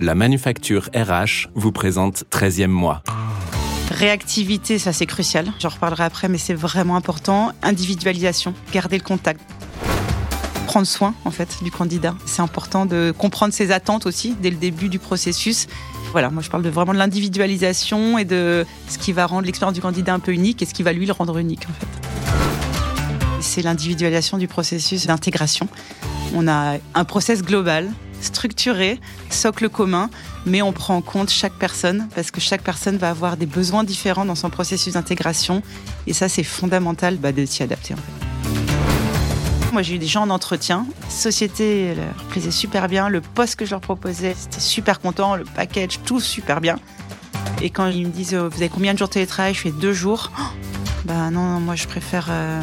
La manufacture RH vous présente 13e mois. Réactivité, ça c'est crucial. J'en reparlerai après, mais c'est vraiment important. Individualisation, garder le contact. Prendre soin en fait du candidat. C'est important de comprendre ses attentes aussi dès le début du processus. Voilà, moi je parle de vraiment de l'individualisation et de ce qui va rendre l'expérience du candidat un peu unique et ce qui va lui le rendre unique en fait. C'est l'individualisation du processus d'intégration. On a un process global structuré, socle commun, mais on prend en compte chaque personne parce que chaque personne va avoir des besoins différents dans son processus d'intégration et ça c'est fondamental bah, de s'y adapter en fait. Moi j'ai eu des gens en entretien, société leur plaisait super bien, le poste que je leur proposais c'était super content, le package tout super bien. Et quand ils me disent oh, vous avez combien de jours de télétravail, je fais deux jours. Oh, bah non, moi je préfère euh,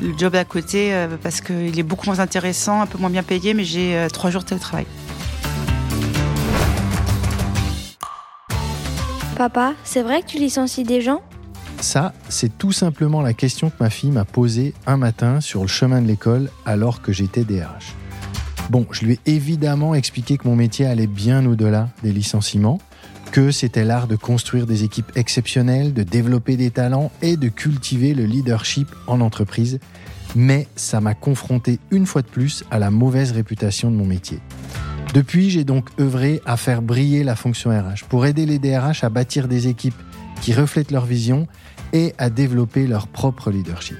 le job à côté euh, parce qu'il est beaucoup moins intéressant, un peu moins bien payé, mais j'ai euh, trois jours de télétravail. Papa, c'est vrai que tu licencies des gens? Ça, c'est tout simplement la question que ma fille m'a posée un matin sur le chemin de l'école alors que j'étais DRH. Bon, je lui ai évidemment expliqué que mon métier allait bien au-delà des licenciements, que c'était l'art de construire des équipes exceptionnelles, de développer des talents et de cultiver le leadership en entreprise. Mais ça m'a confronté une fois de plus à la mauvaise réputation de mon métier. Depuis, j'ai donc œuvré à faire briller la fonction RH pour aider les DRH à bâtir des équipes qui reflètent leur vision et à développer leur propre leadership.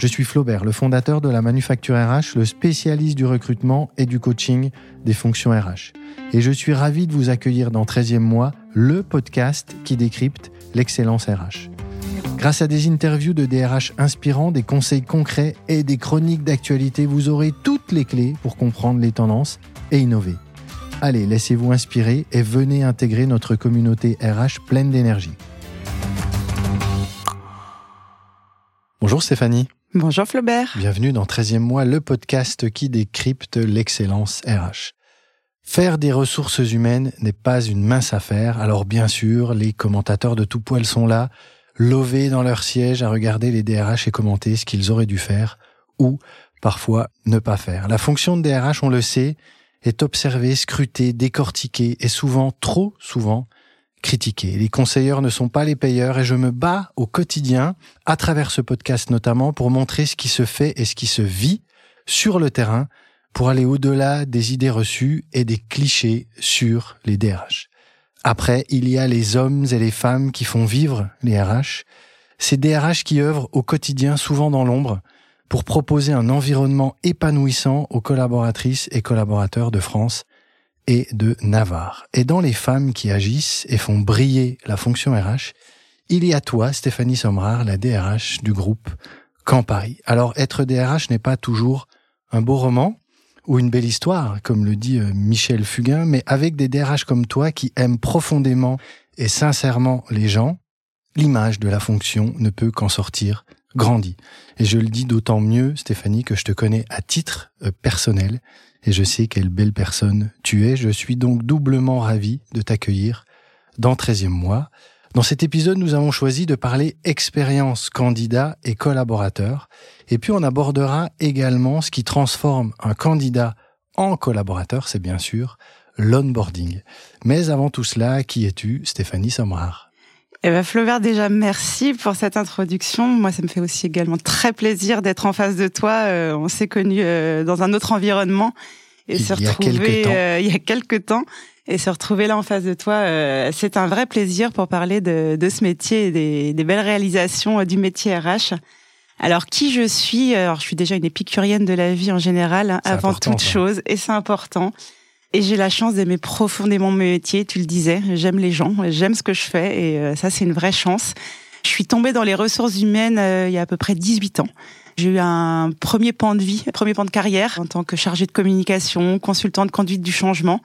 Je suis Flaubert, le fondateur de la Manufacture RH, le spécialiste du recrutement et du coaching des fonctions RH. Et je suis ravi de vous accueillir dans 13e mois, le podcast qui décrypte l'excellence RH. Grâce à des interviews de DRH inspirants, des conseils concrets et des chroniques d'actualité, vous aurez toutes les clés pour comprendre les tendances et innover. Allez, laissez-vous inspirer et venez intégrer notre communauté RH pleine d'énergie. Bonjour Stéphanie. Bonjour Flaubert. Bienvenue dans 13e mois, le podcast qui décrypte l'excellence RH. Faire des ressources humaines n'est pas une mince affaire, alors bien sûr, les commentateurs de tout poil sont là, lovés dans leur siège à regarder les DRH et commenter ce qu'ils auraient dû faire, ou parfois ne pas faire. La fonction de DRH, on le sait, est observée, scrutée, décortiquée et souvent, trop souvent, critiquée. Les conseilleurs ne sont pas les payeurs et je me bats au quotidien, à travers ce podcast notamment, pour montrer ce qui se fait et ce qui se vit sur le terrain pour aller au-delà des idées reçues et des clichés sur les DRH. Après, il y a les hommes et les femmes qui font vivre les RH, ces DRH qui œuvrent au quotidien, souvent dans l'ombre, pour proposer un environnement épanouissant aux collaboratrices et collaborateurs de France et de Navarre. Et dans les femmes qui agissent et font briller la fonction RH, il y a toi, Stéphanie Somrard, la DRH du groupe Campari. Alors, être DRH n'est pas toujours un beau roman ou une belle histoire, comme le dit euh, Michel Fugain, mais avec des DRH comme toi qui aiment profondément et sincèrement les gens, l'image de la fonction ne peut qu'en sortir grandie. Et je le dis d'autant mieux, Stéphanie, que je te connais à titre euh, personnel et je sais quelle belle personne tu es. Je suis donc doublement ravi de t'accueillir dans 13e mois. Dans cet épisode, nous avons choisi de parler expérience candidat et collaborateur. Et puis on abordera également ce qui transforme un candidat en collaborateur, c'est bien sûr l'onboarding. Mais avant tout cela, qui es-tu, Stéphanie Somrard? Eh ben Flaubert, déjà merci pour cette introduction. Moi, ça me fait aussi également très plaisir d'être en face de toi. Euh, on s'est connus euh, dans un autre environnement et il se retrouver euh, il y a quelques temps et se retrouver là en face de toi, c'est un vrai plaisir pour parler de, de ce métier et des, des, belles réalisations du métier RH. Alors qui je suis? Alors je suis déjà une épicurienne de la vie en général, hein, avant toute chose, et c'est important. Et j'ai la chance d'aimer profondément mon métier, tu le disais. J'aime les gens, j'aime ce que je fais et euh, ça, c'est une vraie chance. Je suis tombée dans les ressources humaines euh, il y a à peu près 18 ans. J'ai eu un premier pan de vie, un premier pan de carrière en tant que chargée de communication, consultante de conduite du changement.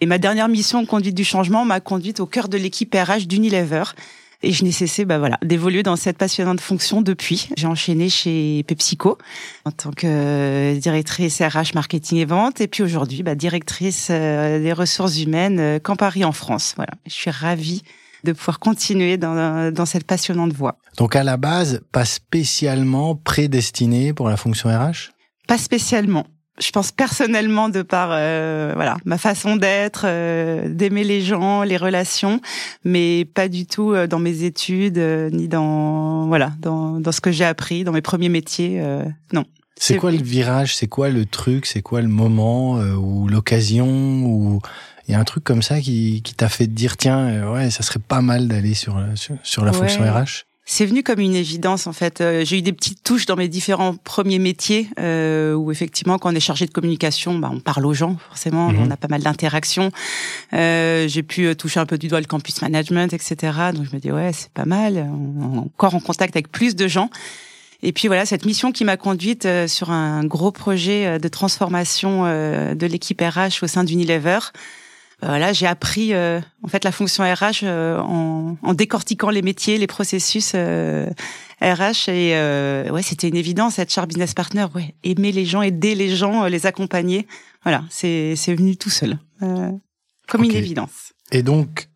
Et ma dernière mission conduite du changement m'a conduite au cœur de l'équipe RH d'Unilever. Et je n'ai cessé, bah voilà, d'évoluer dans cette passionnante fonction depuis. J'ai enchaîné chez PepsiCo en tant que directrice RH marketing et vente, et puis aujourd'hui, bah, directrice euh, des ressources humaines euh, Campari en France. Voilà, je suis ravie de pouvoir continuer dans, dans cette passionnante voie. Donc à la base, pas spécialement prédestiné pour la fonction RH Pas spécialement je pense personnellement de par euh, voilà ma façon d'être, euh, d'aimer les gens, les relations, mais pas du tout euh, dans mes études ni dans voilà dans dans ce que j'ai appris dans mes premiers métiers. non. C'est quoi le virage C'est quoi le truc C'est quoi le moment ou l'occasion ou il y a un truc comme ça qui, qui t'a fait dire tiens ouais ça serait pas mal d'aller sur, sur, la fonction RH c'est venu comme une évidence en fait. Euh, j'ai eu des petites touches dans mes différents premiers métiers euh, où effectivement quand on est chargé de communication, bah, on parle aux gens forcément, mhm. on a pas mal d'interactions. Euh, j'ai pu euh, toucher un peu du doigt le campus management, etc. Donc je me dis ouais c'est pas mal, on est encore en contact avec plus de gens. Et puis voilà cette mission qui m'a conduite sur un gros projet de transformation de l'équipe RH au sein d'Unilever. Voilà, j'ai appris euh, en fait la fonction RH euh, en, en, décortiquant les métiers, les processus euh, RH et ouais, c'était une évidence être char business partner, ouais, aimer les gens, aider les gens, les accompagner. Voilà, c'est c'est venu tout seul, comme une évidence. Et donc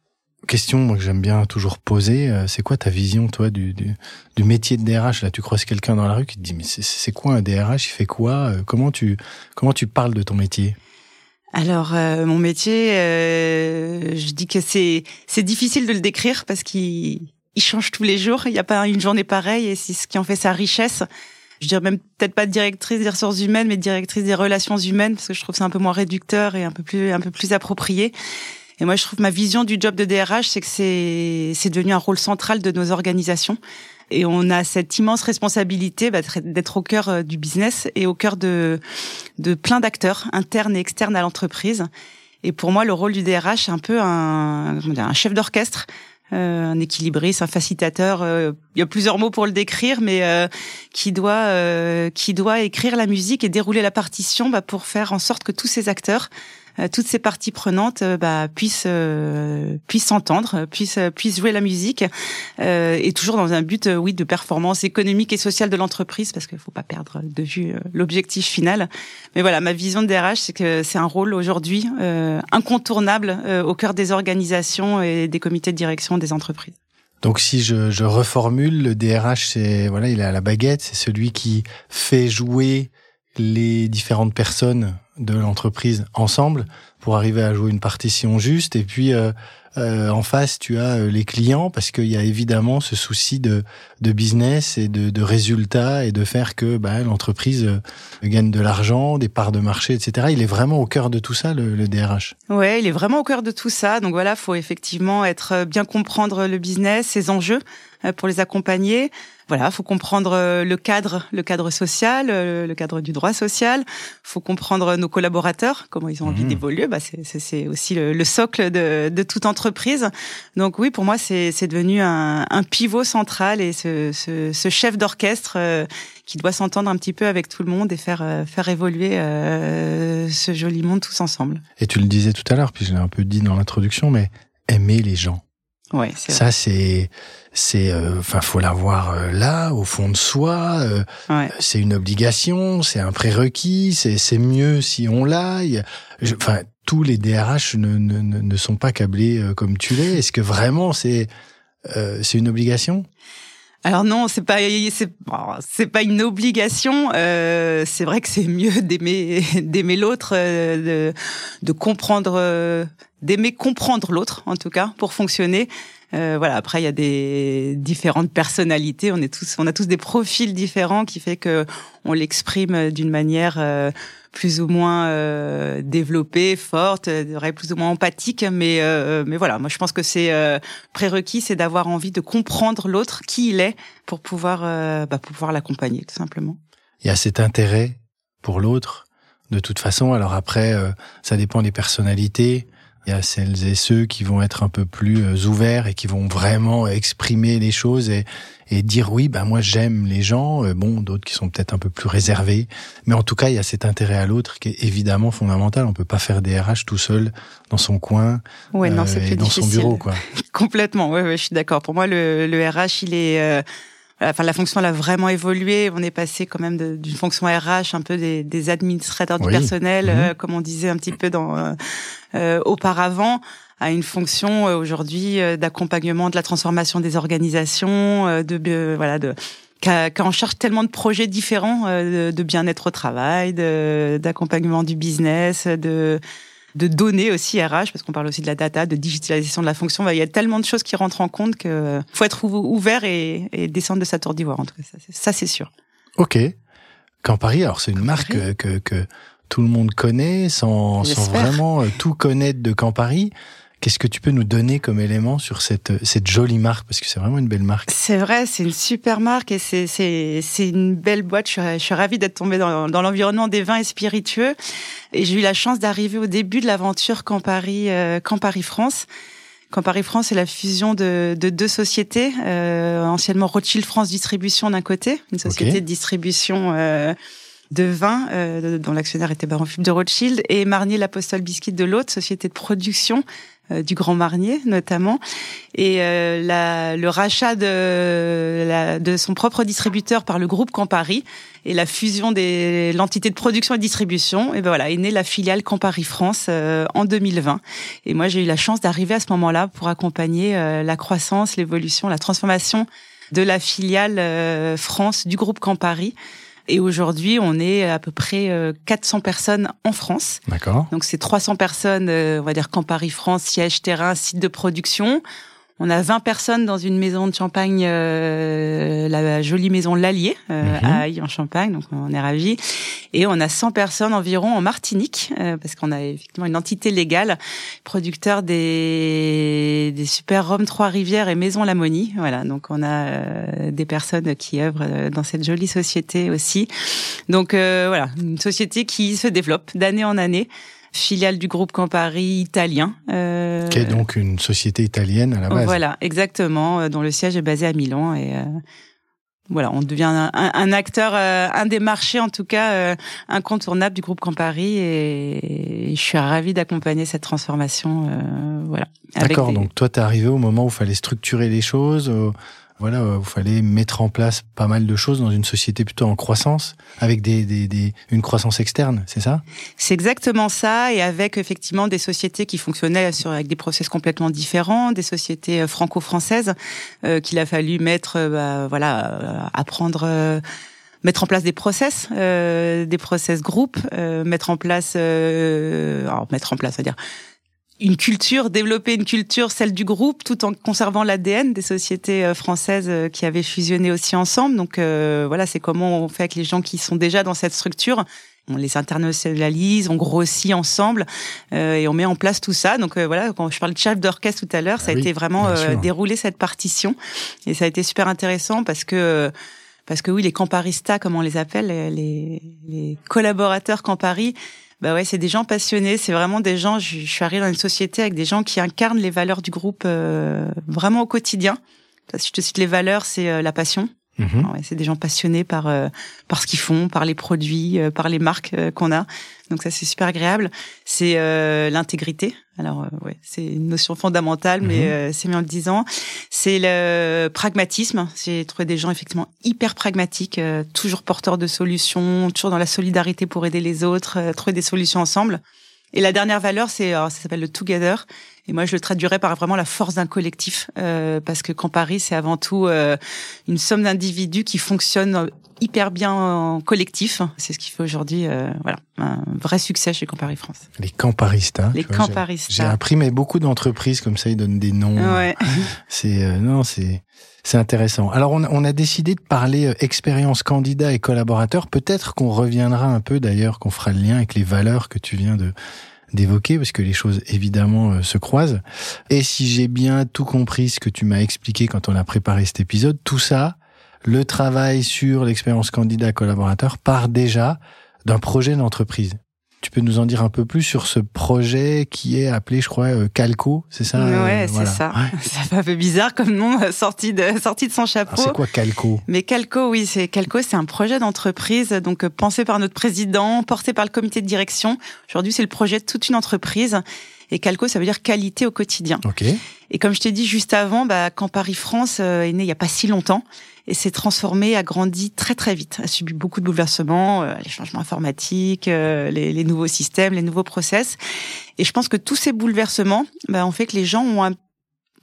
question que j'aime bien toujours poser, c'est quoi ta vision toi du, du, du, métier de DRH Là, tu croises quelqu'un dans la rue qui te dit mais c'est quoi un DRH Il fait quoi? Comment tu comment tu parles de ton métier? Alors euh, mon métier, euh, je dis que c'est c'est difficile de le décrire parce qu'il il change tous les jours. Il n'y a pas une journée pareille et c'est ce qui en fait sa richesse. Je dirais même peut-être pas directrice des ressources humaines, mais directrice des relations humaines parce que je trouve ça un peu moins réducteur et un peu plus un peu plus approprié. Et moi, je trouve ma vision du job de DRH, c'est que c'est c'est devenu un rôle central de nos organisations. Et on a cette immense responsabilité bah, d'être au cœur euh, du business et au cœur de, de plein d'acteurs internes et externes à l'entreprise. Et pour moi, le rôle du DRH, c'est un peu un, un chef d'orchestre, euh, un équilibriste, un facilitateur. Euh, il y a plusieurs mots pour le décrire, mais euh, qui doit euh, qui doit écrire la musique et dérouler la partition bah, pour faire en sorte que tous ces acteurs toutes ces parties prenantes euh, bah, puissent euh, puissent s'entendre, puissent puissent jouer la musique, et toujours dans un but, oui, de performance économique et sociale de l'entreprise, parce qu'il faut pas perdre de vue l'objectif final. Mais voilà, ma vision de DRH, c'est que c'est un rôle aujourd'hui incontournable au cœur des organisations et des comités de direction des entreprises. Donc si je, je reformule, le DRH, c'est voilà, il a la baguette, c'est celui qui fait jouer les différentes personnes de l'entreprise ensemble pour arriver à jouer une partition juste. Et puis euh, euh, en face, tu as euh, les clients parce qu'il y a évidemment ce souci de, de business et de, de résultats et de faire que bah, l'entreprise gagne de l'argent, des parts de marché, etc. Il est vraiment au cœur de tout ça, le, le DRH. Ouais, il est vraiment au cœur de tout ça. Donc voilà, faut effectivement être bien comprendre le business, ses enjeux pour les accompagner voilà, faut comprendre euh, le cadre, le cadre social, euh, le cadre du droit social. Faut comprendre nos collaborateurs, comment ils ont envie mmh. d'évoluer. Bah, c'est aussi le, socle de, de, toute entreprise. Donc oui, pour moi, c'est devenu un, un, pivot central et ce, ce, ce chef d'orchestre euh, qui doit s'entendre un petit peu avec tout le monde et faire faire évoluer ce joli monde tous ensemble. Et tu le disais tout à l'heure, puis je l'ai un peu dit dans l'introduction, mais aimer les gens. Ouais, ça c'est c'est euh, enfin faut l'avoir euh, là au fond de soi euh, c'est une obligation c'est un prérequis c'est c'est mieux si on l'a enfin tous les DRH ne, ne, ne sont pas câblés comme tu l'es est-ce que vraiment c'est c'est une obligation? Alors non, c'est pas c'est pas une obligation. Euh, c'est vrai que c'est mieux d'aimer d'aimer l'autre, de, de comprendre, d'aimer comprendre l'autre en tout cas pour fonctionner. Euh, voilà. Après, il y a des différentes personnalités. On est tous, on a tous des profils différents qui fait que on l'exprime d'une manière euh, plus ou moins euh, développée, forte, plus ou moins empathique. Mais mais voilà, moi je pense que c'est prérequis, c'est d'avoir envie de comprendre l'autre, qui il est, pour pouvoir bah, pour pouvoir l'accompagner tout simplement. Il y a cet intérêt pour l'autre. De toute façon, alors après, ça dépend des personnalités. Il y a celles et ceux qui vont être un peu plus euh, ouverts et qui vont vraiment exprimer les choses et, et dire oui, ben moi j'aime les gens. Euh, bon, d'autres qui sont peut-être un peu plus réservés, mais en tout cas il y a cet intérêt à l'autre qui est évidemment fondamental. On peut pas faire des RH tout seul dans son coin, ouais, non, c'est euh, dans son bureau, quoi. Complètement. Ouais, ouais, je suis d'accord. Pour moi, le, le RH, il est Enfin, la fonction elle a vraiment évolué. On est passé quand même d'une fonction RH, un peu des, des administrateurs du personnel, mhm. euh, comme on disait un petit peu dans euh, euh auparavant, à une fonction euh, aujourd'hui d'accompagnement de la transformation des organisations, de voilà de qui, en charge tellement de projets différents de, de bien-être au travail, d'accompagnement du business, de de données aussi RH, parce qu'on parle aussi de la data, de digitalisation de la fonction. Il y a tellement de choses qui rentrent en compte que faut être ouvert et, et descendre de sa tour d'ivoire. En tout cas, ça, c'est sûr. Ok. Campari, alors c'est une marque que, que tout le monde connaît, sans, sans vraiment euh, tout connaître de Campari. Qu'est-ce que tu peux nous donner comme élément sur cette, cette jolie marque? Parce que c'est vraiment une belle marque. C'est vrai, c'est une super marque et c'est, une belle boîte. Je suis, je suis ravie d'être tombée dans, dans l'environnement des vins et spiritueux. Et j'ai eu la chance d'arriver au début de l'aventure Campari, euh, Campari France. Campari France, c'est la fusion de, de deux sociétés, euh, anciennement Rothschild France Distribution d'un côté, une société de distribution euh, de vin euh, dont l'actionnaire était Baron Philippe de Rothschild, et Marnier l'Apostole Biscuit de l'autre, société de production du Grand Marnier notamment, et euh, la, le rachat de, la, de son propre distributeur par le groupe Campari et la fusion de l'entité de production et distribution, et ben voilà, est née la filiale Campari France euh, en 2020. Et moi, j'ai eu la chance d'arriver à ce moment-là pour accompagner la croissance, l'évolution, la transformation de la filiale France du groupe Campari et aujourd'hui, on est à peu près 400 euh, personnes en France. D'accord. Donc c'est 300 personnes, euh, on va dire qu'en Paris France, siège terrain, site de production. On a 20 personnes dans une maison de Champagne, euh, la jolie maison L'Allier, euh, mhm. à Haï en Champagne, donc on est ravis. Et on a 100 personnes environ en Martinique, euh, parce qu'on a effectivement une entité légale, producteur des, des super Rhum Trois-Rivières et Maison Lamonie. Voilà, donc on a des personnes qui œuvrent dans cette jolie société aussi. Donc voilà, une société qui se développe d'année en année filiale du groupe Campari italien. Euh, qui est donc une société italienne à la base. Voilà, exactement, euh, dont le siège est basé à Milan et euh, voilà, on devient un, acteur, un des marchés en tout cas incontournable du groupe Campari et, je suis ravie d'accompagner cette transformation. voilà. D'accord, donc toi, tu es arrivé au moment où il fallait structurer les choses voilà, il euh, fallait mettre en place pas mal de choses dans une société plutôt en croissance, avec des, des, des une croissance externe, c'est ça? C'est exactement ça, et avec effectivement des sociétés qui fonctionnaient sur, avec des process complètement différents, des sociétés euh, franco-françaises euh, qu'il a fallu mettre, euh, bah, voilà, apprendre mettre en place des process, euh, des process groupes, euh, mettre en place, euh, alors mettre en place, c'est-à-dire une culture, développer une culture, celle du groupe, tout en conservant l'ADN des sociétés euh, françaises euh, qui avaient fusionné aussi ensemble. Donc euh, voilà, c'est comment on fait avec les gens qui sont déjà dans cette structure. On les internationalise, on grossit ensemble et on met en place tout ça. Donc voilà, quand je parlais de chef d'orchestre tout à l'heure, ça a ah été vraiment dérouler cette partition et ça a été super intéressant parce que parce que oui, les camparistas, comme on les appelle, les, les collaborateurs Campari, bah ouais, c'est des gens passionnés. C'est vraiment des gens. Je, suis arrivée dans une société avec des gens qui incarnent les valeurs du groupe euh, vraiment au quotidien. Si je te cite les valeurs, c'est euh, la passion. Mhm. Ouais, c'est des gens passionnés par euh, par ce qu'ils font, par les produits, par les marques qu'on a. Donc ça c'est super agréable. C'est l'intégrité. Alors ouais, c'est une notion fondamentale, mais mhm. c'est mieux en le disant. C'est le pragmatisme. J'ai trouvé des gens effectivement hyper pragmatiques, toujours porteurs de solutions, toujours dans la solidarité pour aider les autres, trouver des solutions ensemble. Et la dernière valeur, c'est ça s'appelle le together. Et moi, je le traduirais par vraiment la force d'un collectif, euh, parce que Campari, c'est avant tout euh, une somme d'individus qui fonctionnent hyper bien en collectif. C'est ce qui fait aujourd'hui, euh, voilà, un vrai succès chez Campari France. Les Camparistas. Les Camparistas. J'ai appris, mais beaucoup d'entreprises comme ça, ils donnent des noms. Ouais. c'est euh, non, c'est c'est intéressant. Alors, on, on, a décidé de parler euh, expérience candidat et collaborateur. Peut-être qu'on reviendra un peu, d'ailleurs, qu'on fera le lien avec les valeurs que tu viens de d'évoquer parce que les choses évidemment euh, se croisent. Et si j'ai bien tout compris ce que tu m'as expliqué quand on a préparé cet épisode, tout ça, le travail sur l'expérience candidat collaborateur part déjà d'un projet d'entreprise. Tu peux nous en dire un peu plus sur ce projet qui est appelé, je crois, euh, Calco, c'est ça Ouais, euh, c'est ça. Ça fait un peu bizarre comme nom euh, sorti de sorti de son chapeau. C'est quoi Calco? Mais Calco, oui, c'est Calco, c'est un projet d'entreprise donc pensé par notre président, porté par le comité de direction. Aujourd'hui, c'est le projet de toute une entreprise. Et Calco, ça veut dire qualité au quotidien. Okay. Et comme je t'ai dit juste avant, bah, quand Paris France est né il y a pas si longtemps, et s'est transformé, a grandi très très vite, a subi beaucoup de bouleversements, euh, les changements informatiques, euh, les, les, nouveaux systèmes, les nouveaux process. Et je pense que tous ces bouleversements bah, ont fait que les gens ont,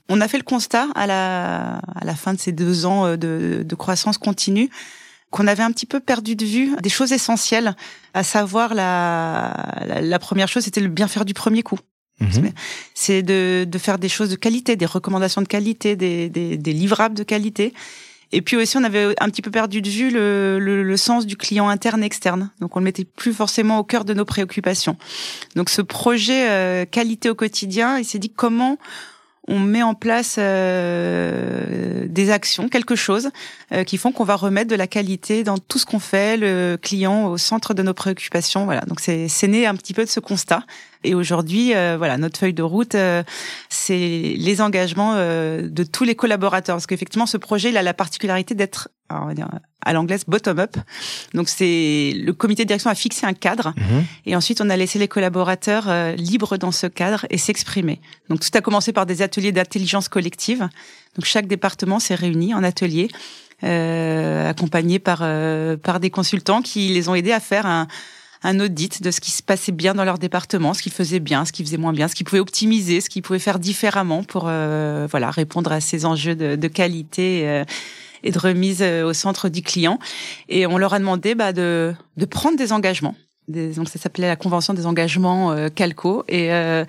On a fait le constat à la, à la fin de ces deux ans euh, de, de croissance continue qu'on avait un petit peu perdu de vue des choses essentielles, à savoir la, la, première chose, c'était le bien faire du premier coup. Mhm. C'est de, de faire des choses de qualité, des recommandations de qualité, des, des, des livrables de qualité. Et puis aussi, on avait un petit peu perdu de vue le, le, sens du client interne externe. Donc, on le mettait plus forcément au cœur de nos préoccupations. Donc, ce projet euh, qualité au quotidien, il s'est dit comment on met en place euh, des actions, quelque chose euh, qui font qu'on va remettre de la qualité dans tout ce qu'on fait, le client au centre de nos préoccupations. Voilà, donc c'est né un petit peu de ce constat. Et aujourd'hui, euh, voilà, notre feuille de route, c'est les engagements de tous les collaborateurs, parce qu'effectivement, ce projet, il a la particularité d'être on va dire, à l'anglaise bottom-up. Donc c'est le comité de direction a fixé un cadre mhm. et ensuite on a laissé les collaborateurs euh, libres dans ce cadre et s'exprimer. Donc tout a commencé par des ateliers d'intelligence collective. Donc chaque département s'est réuni en atelier. Euh, accompagné par euh, par des consultants qui les ont aidés à faire un, un audit de ce qui se passait bien dans leur département, ce qu'ils faisaient bien, ce qu'ils faisaient moins bien, ce qu'ils pouvaient optimiser, ce qu'ils pouvaient faire différemment pour euh, voilà répondre à ces enjeux de, de qualité euh, et de remise euh, au centre du client. Et on leur a demandé bah, de, de prendre des engagements. Des, donc ça s'appelait la convention des engagements euh, Calco et euh,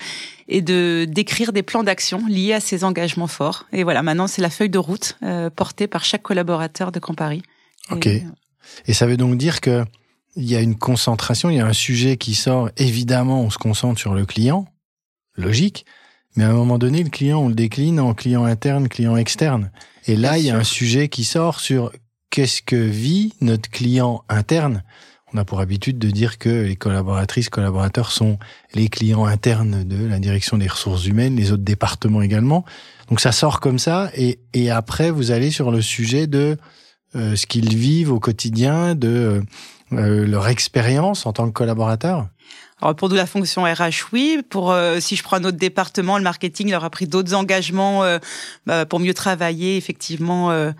et de d'écrire des plans d'action liés à ces engagements forts. Et voilà, maintenant c'est la feuille de route euh, portée par chaque collaborateur de Campari. Ok. Et, et ça veut donc dire que il y a une concentration, il y a un sujet qui sort. Évidemment, on se concentre sur le client, logique. Mais à un moment donné, le client, on le décline en client interne, client externe. Et là, il y a un sujet qui sort sur qu'est-ce que vit notre client interne. On a pour habitude de dire que les collaboratrices, collaborateurs sont les clients internes de la direction des ressources humaines, les autres départements également. Donc ça sort comme ça, et, et après vous allez sur le sujet de euh, ce qu'ils vivent au quotidien, de euh, leur expérience en tant que collaborateur. Alors pour de la fonction RH, oui. Pour euh, si je prends un autre département, le marketing leur a pris d'autres engagements euh, bah, pour mieux travailler, effectivement. Euh,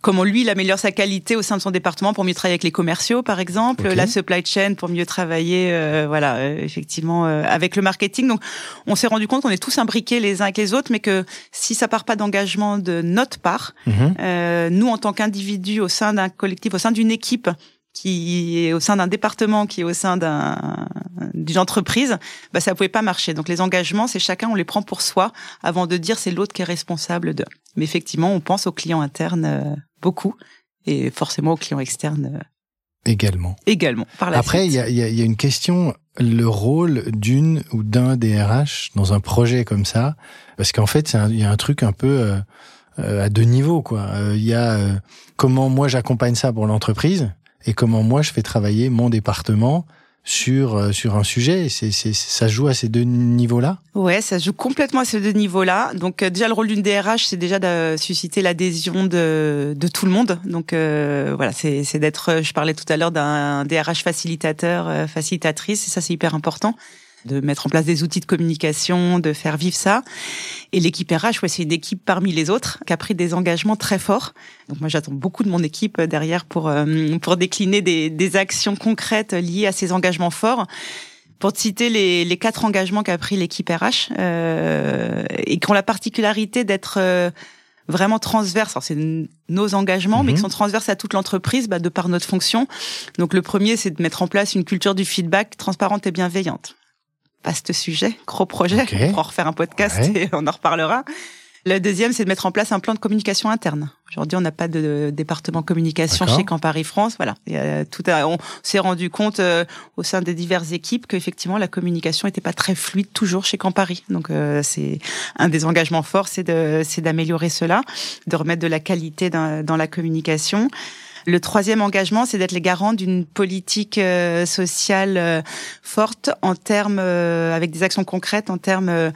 comment lui, il améliore sa qualité au sein de son département pour mieux travailler avec les commerciaux, par exemple, la supply chain pour mieux travailler, voilà, effectivement, avec le marketing. Donc, on s'est rendu compte qu'on est tous imbriqués les uns avec les autres, mais que si ça part pas d'engagement de notre part, mhm. nous, en tant qu'individus au sein d'un collectif, au sein d'une équipe, qui est au sein d'un département, qui est au sein d'un d'une entreprise, bah ça pouvait pas marcher. Donc les engagements, c'est chacun on les prend pour soi avant de dire c'est l'autre qui est responsable de. Mais effectivement, on pense aux clients internes euh, beaucoup et forcément aux clients externes euh, également. Également. Par la Après, il y a, y a une question le rôle d'une ou d'un DRH dans un projet comme ça, parce qu'en fait, il y a un truc un peu euh, à deux niveaux quoi. Il y a comment moi j'accompagne ça pour l'entreprise et comment moi je fais travailler mon département sur euh, sur un sujet. C'est ça joue à ces deux niveaux-là. Ouais, ça joue complètement à ces deux niveaux-là. Donc euh, déjà le rôle d'une DRH, c'est déjà de susciter l'adhésion de de tout le monde. Donc euh, voilà, c'est c'est d'être. Je parlais tout à l'heure d'un DRH facilitateur, facilitatrice, et ça c'est hyper important de mettre en place des outils de communication, de faire vivre ça. Et l'équipe RH, ouais, c'est une équipe parmi les autres qui a pris des engagements très forts. Donc moi, j'attends beaucoup de mon équipe derrière pour euh, pour décliner des, des actions concrètes liées à ces engagements forts. Pour te citer les, les quatre engagements qu'a pris l'équipe RH euh, et qui ont la particularité d'être euh, vraiment transverses. Alors c'est nos engagements, mais qui mhm. sont transverses à toute l'entreprise, bah, de par notre fonction. Donc le premier, c'est de mettre en place une culture du feedback transparente et bienveillante vaste sujet, gros projet. On pourra refaire un podcast et on en reparlera. Le deuxième, c'est de mettre en place un plan de communication interne. Aujourd'hui, on n'a pas de département communication chez Campari France. Voilà, tout on s'est rendu compte euh, au sein des diverses équipes qu'effectivement la communication n'était pas très fluide toujours chez Campari. Donc euh, c'est un des engagements forts, c'est d'améliorer cela, de remettre de la qualité dans, dans la communication. Le troisième engagement, c'est d'être les garants d'une politique euh, sociale euh, forte en termes, euh, avec des actions concrètes en termes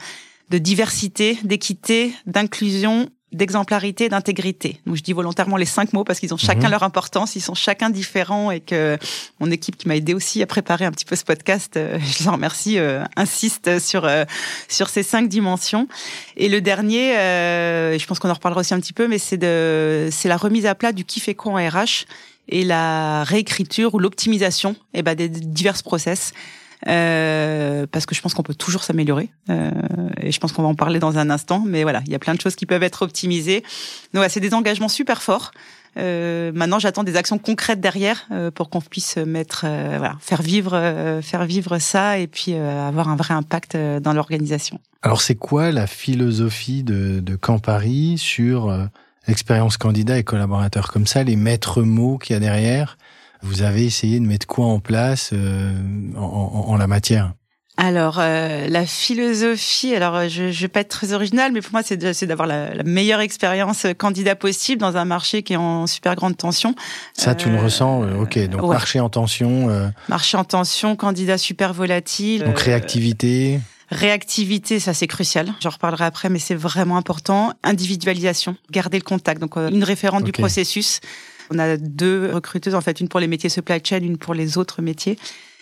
de diversité, d'équité, d'inclusion d'exemplarité, d'intégrité. Donc je dis volontairement les cinq mots parce qu'ils ont chacun mhm. leur importance, ils sont chacun différents et que mon équipe qui m'a aidé aussi à préparer un petit peu ce podcast, je les en remercie, insiste sur sur ces cinq dimensions. Et le dernier, je pense qu'on en reparlera aussi un petit peu, mais c'est de c'est la remise à plat du qui fait quoi en RH et la réécriture ou l'optimisation eh ben, des divers process. Euh, parce que je pense qu'on peut toujours s'améliorer. Euh, et je pense qu'on va en parler dans un instant. Mais voilà, il y a plein de choses qui peuvent être optimisées. Donc, ouais, c'est des engagements super forts. Euh, maintenant, j'attends des actions concrètes derrière euh, pour qu'on puisse mettre, euh, voilà, faire vivre, faire vivre ça et puis avoir un vrai impact dans l'organisation. Alors, c'est quoi la philosophie de, de Campari sur l'expérience candidat et collaborateur? Comme ça, les maîtres mots qu'il y a derrière, vous avez essayé de mettre quoi en place en, en, en la matière? Alors euh, la philosophie, alors euh, je, je vais pas être très originale, mais pour moi c'est d'avoir la, la, meilleure expérience candidat possible dans un marché qui est en super grande tension. Ça tu le ressens, euh, ok. Donc marché en tension. Marché en tension, candidat super volatile. Donc réactivité. Réactivité, ça c'est crucial. J'en reparlerai après, mais c'est vraiment important. Individualisation, garder le contact. Donc une référente du processus. On a deux recruteuses en fait, une pour les métiers supply chain, une pour les autres métiers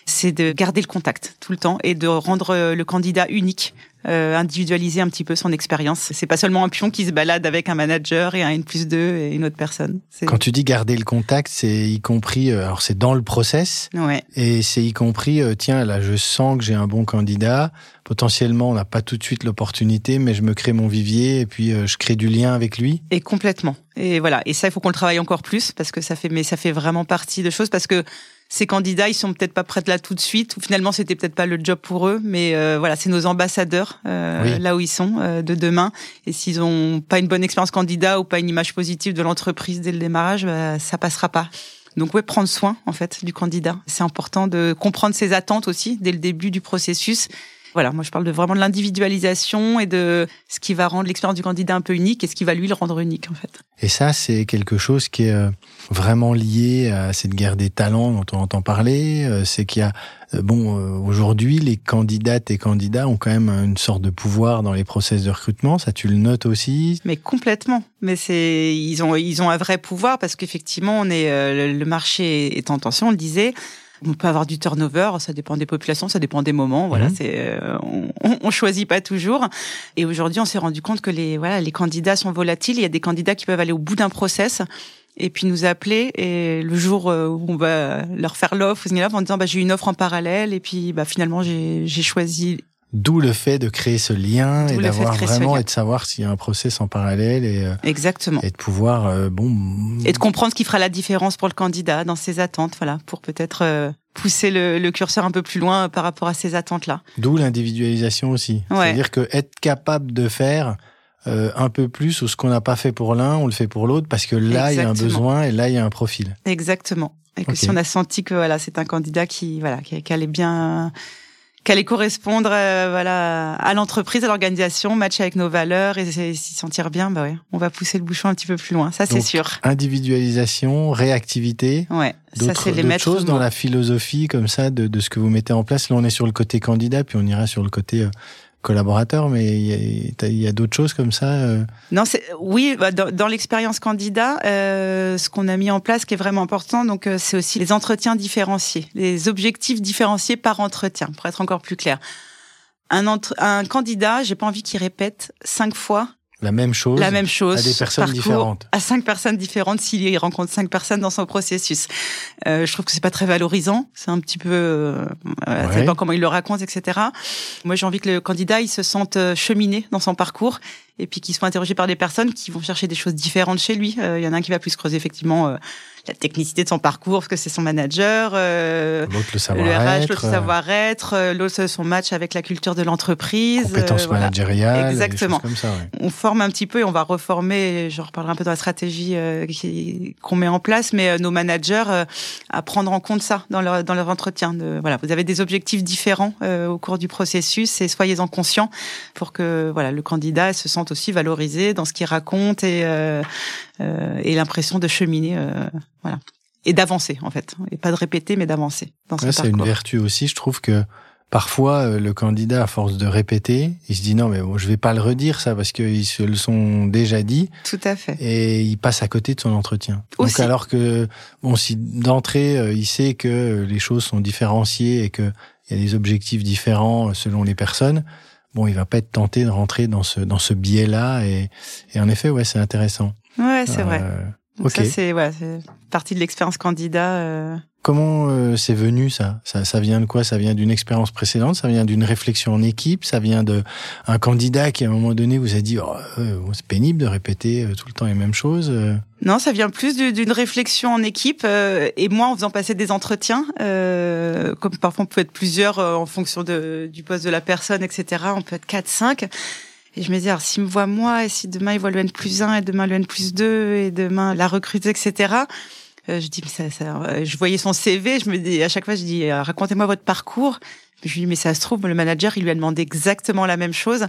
c'est de garder le contact tout le temps et de rendre euh, le candidat unique euh, individualiser un petit peu son expérience. C'est pas seulement un pion qui se balade avec un manager et un N plus 2 et une autre personne. Quand tu dis garder le contact, c'est y compris, euh, alors c'est dans le process, ouais. et c'est y compris, tiens, là je sens que j'ai un bon candidat, potentiellement on n'a pas tout de suite l'opportunité, mais je me crée mon vivier et puis je crée du lien avec lui. Et complètement. Et voilà. Et ça, il faut qu'on le travaille encore plus parce que ça fait, mais ça fait vraiment partie de choses parce que ces candidats, ils sont peut-être pas prêts là tout de suite, ou finalement c'était peut-être pas le job pour eux, mais euh, voilà, c'est nos ambassadeurs euh, là où ils sont euh, de demain. Et s'ils ont pas une bonne expérience candidat ou pas une image positive de l'entreprise dès le démarrage, bah, ça passera pas. Donc ouais, prendre soin en fait du candidat. C'est important de comprendre ses attentes aussi dès le début du processus voilà, moi je parle de vraiment de l'individualisation et de ce qui va rendre l'expérience du candidat un peu unique et ce qui va lui le rendre unique en fait. Et ça, c'est quelque chose qui est euh, vraiment lié à cette guerre des talents dont on entend parler. Euh, c'est qu'il y a, euh, bon, aujourd'hui, les candidates et candidats ont quand même une sorte de pouvoir dans les process de recrutement. Ça, tu le notes aussi Mais complètement. Mais c'est, ils ont, ils ont un vrai pouvoir parce qu'effectivement, on est, le marché est en tension, on le disait. On peut avoir du turnover, ça dépend des populations, ça dépend des moments. Voilà, mhm. c'est euh, on, on, choisit pas toujours. Et aujourd'hui, on s'est rendu compte que les voilà les candidats sont volatiles. Il y a des candidats qui peuvent aller au bout d'un process et puis nous appeler. Et le jour euh, où on va leur faire l'offre en disant bah j'ai une offre en parallèle. Et puis bah finalement j'ai choisi. D'où le fait de créer ce lien et d'avoir vraiment et de savoir s'il y a un process en parallèle et euh, exactement. et de pouvoir euh, bon et de comprendre ce qui fera la différence pour le candidat dans ses attentes voilà pour peut-être euh, pousser le, le, curseur un peu plus loin par rapport à ces attentes là. D'où l'individualisation aussi, c'est-à-dire que être capable de faire un peu plus ou ce qu'on n'a pas fait pour l'un, on le fait pour l'autre parce que là il y a un besoin et là il y a un profil. Exactement. Et que si on a senti que voilà c'est un candidat qui voilà qui, qui allait bien qu'elle correspondre euh, voilà à l'entreprise, à l'organisation, matcher avec nos valeurs et s'y sentir bien, bah ouais, on va pousser le bouchon un petit peu plus loin, ça c'est sûr. Individualisation, réactivité. Ouais, ça c'est les choses dans la philosophie comme ça de, de, ce que vous mettez en place. Là, on est sur le côté candidat, puis on ira sur le côté euh, collaborateurs, mais il y a, d'autres choses comme ça euh? Non, oui, bah, dans, l'expérience candidat, euh, ce qu'on a mis en place, qui est vraiment important, donc euh, c'est aussi les entretiens différenciés, les objectifs différenciés par entretien, pour être encore plus clair. Un, entre, un candidat, j'ai pas envie qu'il répète cinq fois la même chose, la même chose à des personnes différentes. À cinq personnes différentes s'il rencontre cinq personnes dans son processus. Euh, je trouve que c'est pas très valorisant. C'est un petit peu, euh, ça dépend comment il le raconte, etc. Moi, j'ai envie que le candidat il se sente euh, cheminé dans son parcours et puis qu'il soit interrogé par des personnes qui vont chercher des choses différentes chez lui. Euh, il y en a un qui va plus creuser effectivement euh, la technicité de son parcours parce que c'est son manager, euh, l'autre le savoir-être, l'autre savoir-être, euh, l'autre son match avec la culture de l'entreprise, compétences managériales, exactement. Comme ça, ouais. On forme un petit peu et on va reformer. Je reparlerai un peu dans la stratégie qu'on met en place, mais nos managers à prendre en compte ça dans leur dans leur entretien. De, voilà, vous avez des objectifs différents au cours du processus et soyez-en conscients pour que voilà le candidat se sente aussi valorisé dans ce qu'il raconte et, euh, euh, et l'impression de cheminer, euh, voilà, et d'avancer en fait, et pas de répéter mais d'avancer dans ouais, C'est une vertu aussi, je trouve que parfois le candidat à force de répéter, il se dit non mais bon, je vais pas le redire ça parce qu'ils se le sont déjà dit. Tout à fait. Et il passe à côté de son entretien. Donc alors que bon si d'entrée il sait que les choses sont différenciées et que il y a des objectifs différents selon les personnes, bon, il va pas être tenté de rentrer dans ce dans ce biais-là. Et, et en effet, ouais, c'est intéressant. Ouais, c'est vrai. Euh, Donc Ok. ça, c'est ouais, c'est partie de l'expérience candidat. euh. Comment euh, c'est venu ça, ça Ça vient de quoi? Ça vient d'une expérience précédente? Ça vient d'une réflexion en équipe? Ça vient de un candidat qui à un moment donné vous a dit oh, euh, c'est pénible de répéter euh, tout le temps les mêmes choses. euh? Non, ça vient plus du- d'une réflexion en équipe et moi en faisant passer des entretiens, comme parfois on peut être plusieurs en fonction de, du poste de la personne, etc. On peut être 4, 5. Et je me dis, alors s'il me voit moi, et si demain il voit le N plus 1, et demain le N plus 2, et demain la recrute, etc. Euh, je dis, euh, je voyais son CV, je me dis, à chaque fois, je dis, euh, racontez-moi votre parcours. Je lui dis, mais ça se trouve, le manager, il lui a demandé exactement la même chose.